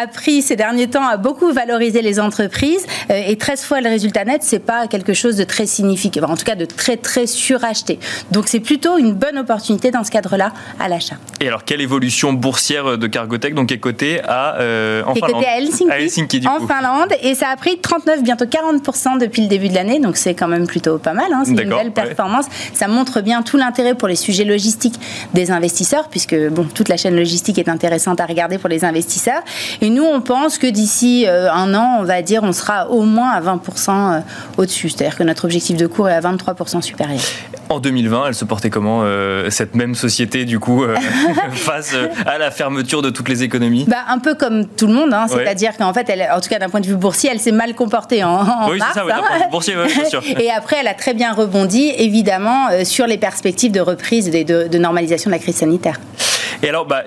appris ces derniers temps à beaucoup valoriser les entreprises. Euh, et 13 fois le résultat net, c'est pas quelque chose de très significatif, en tout cas de très très suracheté. Donc c'est plutôt une bonne opportunité dans ce cadre-là à l'achat. Et alors, quelle évolution boursière de Cargotech donc, est cotée à, euh, en Finlande coté à Helsinki, À Helsinki, du en coup. Finlande, et ça a pris 39, bientôt 40% depuis le début de l'année, donc c'est quand même plutôt pas mal. hein. C'est une belle ouais. performance. Ça montre bien tout l'intérêt pour les sujets logistiques des investisseurs, puisque bon, toute la chaîne logistique est intéressante à regarder pour les investisseurs. Et nous, on pense que d'ici euh, un an, on va dire, on sera au moins à 20% euh, au-dessus. C'est-à-dire que notre objectif de cours est à 23% supérieur. En 2020, elle se portait comment, euh, cette même société, du coup, euh, face euh, à la fermeture de toutes les économies Bah, un peu comme tout le monde, hein, Ouais. c'est-à-dire qu'en fait, elle, en tout cas d'un point de vue boursier, elle s'est mal comportée en, en Oui, mars. ça, oui, hein. point de vue boursier, ouais, bien sûr. Et après, elle a très bien rebondi, évidemment, euh, sur les perspectives de reprise et de, de normalisation de la crise sanitaire. Et alors, bah,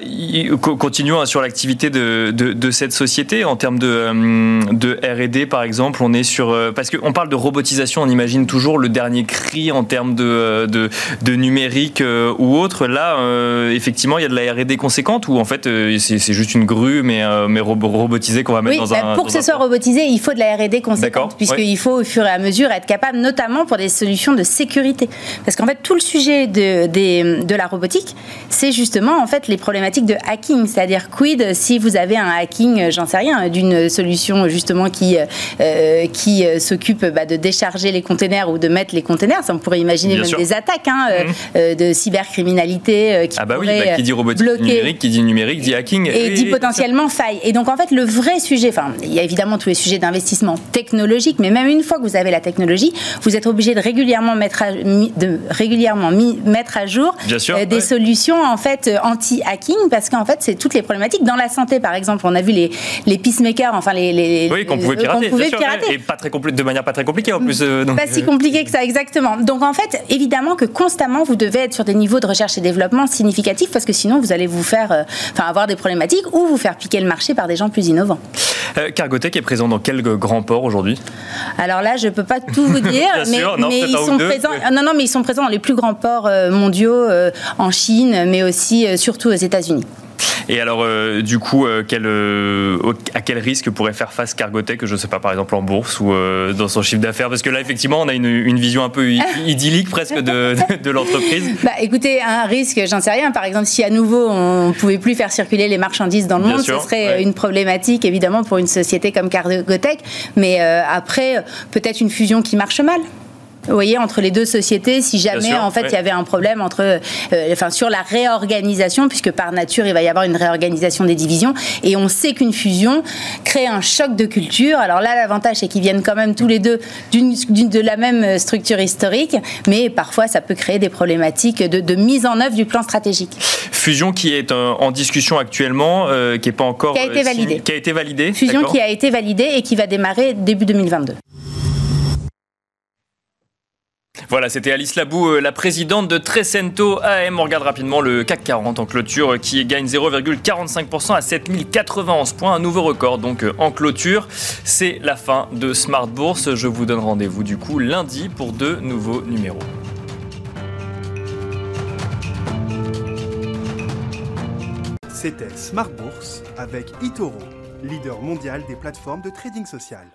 continuons hein, sur l'activité de, de, de cette société. En termes de, euh, de R&D, par exemple, on est sur... euh, parce qu'on parle de robotisation, on imagine toujours le dernier cri en termes de, euh, de, numérique euh, ou autre. Là, euh, effectivement, il y a de la R&D conséquente ou en fait, euh, c'est juste une grue, mais, mais robo- robotisée qu'on va mettre Oui, dans bah, un... pour dans que ce soit robotisé, il faut de la R&D conséquente, puisqu'il ouais. faut au fur et à mesure être capable, notamment pour des solutions de sécurité. Parce qu'en fait, tout le sujet de, des- de la robotique, c'est justement en fait les problématiques de hacking, c'est-à-dire quid si vous avez un hacking, euh, j'en sais rien, d'une solution justement qui euh, qui euh, s'occupe bah, de décharger les containers ou de mettre les containers. Ça, on pourrait imaginer Bien même sûr. des attaques hein, euh, Mhm. euh, de cybercriminalité euh, qui Ah bah oui, bah, qui dit robotique bloquer numérique, qui dit numérique dit hacking. et dit potentiellement faille. Et donc en fait, le vrai sujet, enfin, il y a évidemment tous les sujets d'investissement technologique, mais même une fois que vous avez la technologie, vous êtes obligé de régulièrement mettre à, de régulièrement mettre à jour Bien sûr, euh, des ouais. solutions en fait euh, anti-hacking parce qu'en fait, c'est toutes les problématiques. Dans la santé, par exemple, on a vu les, les peacemakers, enfin les. les oui, qu'on pouvait pirater. Pouvait pirater. Et pas très de manière pas très compliquée en plus. Euh, pas si compliqué que ça, exactement. Donc en fait, évidemment que constamment, vous devez être sur des niveaux de recherche et développement significatifs parce que sinon, vous allez vous faire. enfin, avoir des problématiques ou vous faire piquer le marché par des gens plus innovants. Cargotec est présent dans quel grand port aujourd'hui? Alors là, je ne peux pas tout vous dire, mais, ils sont présents. Non, non, mais ils sont présents dans les plus grands ports mondiaux en Chine, mais aussi surtout aux États-Unis. Et alors, euh, du coup, euh, quel, euh, à quel risque pourrait faire face Cargotec, je ne sais pas, par exemple en bourse ou dans son chiffre d'affaires? Parce que là, effectivement, on a une, vision un peu idyllique presque de, de, l'entreprise. Bah, écoutez, un risque, j'en sais rien. Par exemple, si à nouveau on ne pouvait plus faire circuler les marchandises dans le monde, ce serait une problématique évidemment pour une société comme Cargotec. Mais après, peut-être une fusion qui marche mal. Vous voyez, entre les deux sociétés, si jamais en fait il y avait un problème entre, euh, enfin sur la réorganisation, puisque par nature il va y avoir une réorganisation des divisions, et on sait qu'une fusion crée un choc de culture. Alors là, l'avantage c'est qu'ils viennent quand même tous les deux d'une, de la même structure historique, mais parfois ça peut créer des problématiques de, mise en œuvre du plan stratégique. Fusion qui est en discussion actuellement, euh, qui n'est pas encore qui a été validée. Qui a été validée. Fusion qui a été validée et qui va démarrer début 2022. Voilà, c'était Alice Labou, euh, la présidente de Trecento AM. On regarde rapidement le CAC 40 en clôture qui gagne 0,45% à 7091 points, un nouveau record donc euh, en clôture. C'est la fin de Smart Bourse. Je vous donne rendez-vous du coup lundi pour deux nouveaux numéros. C'était Smart Bourse avec Itoro, leader mondial des plateformes de trading social.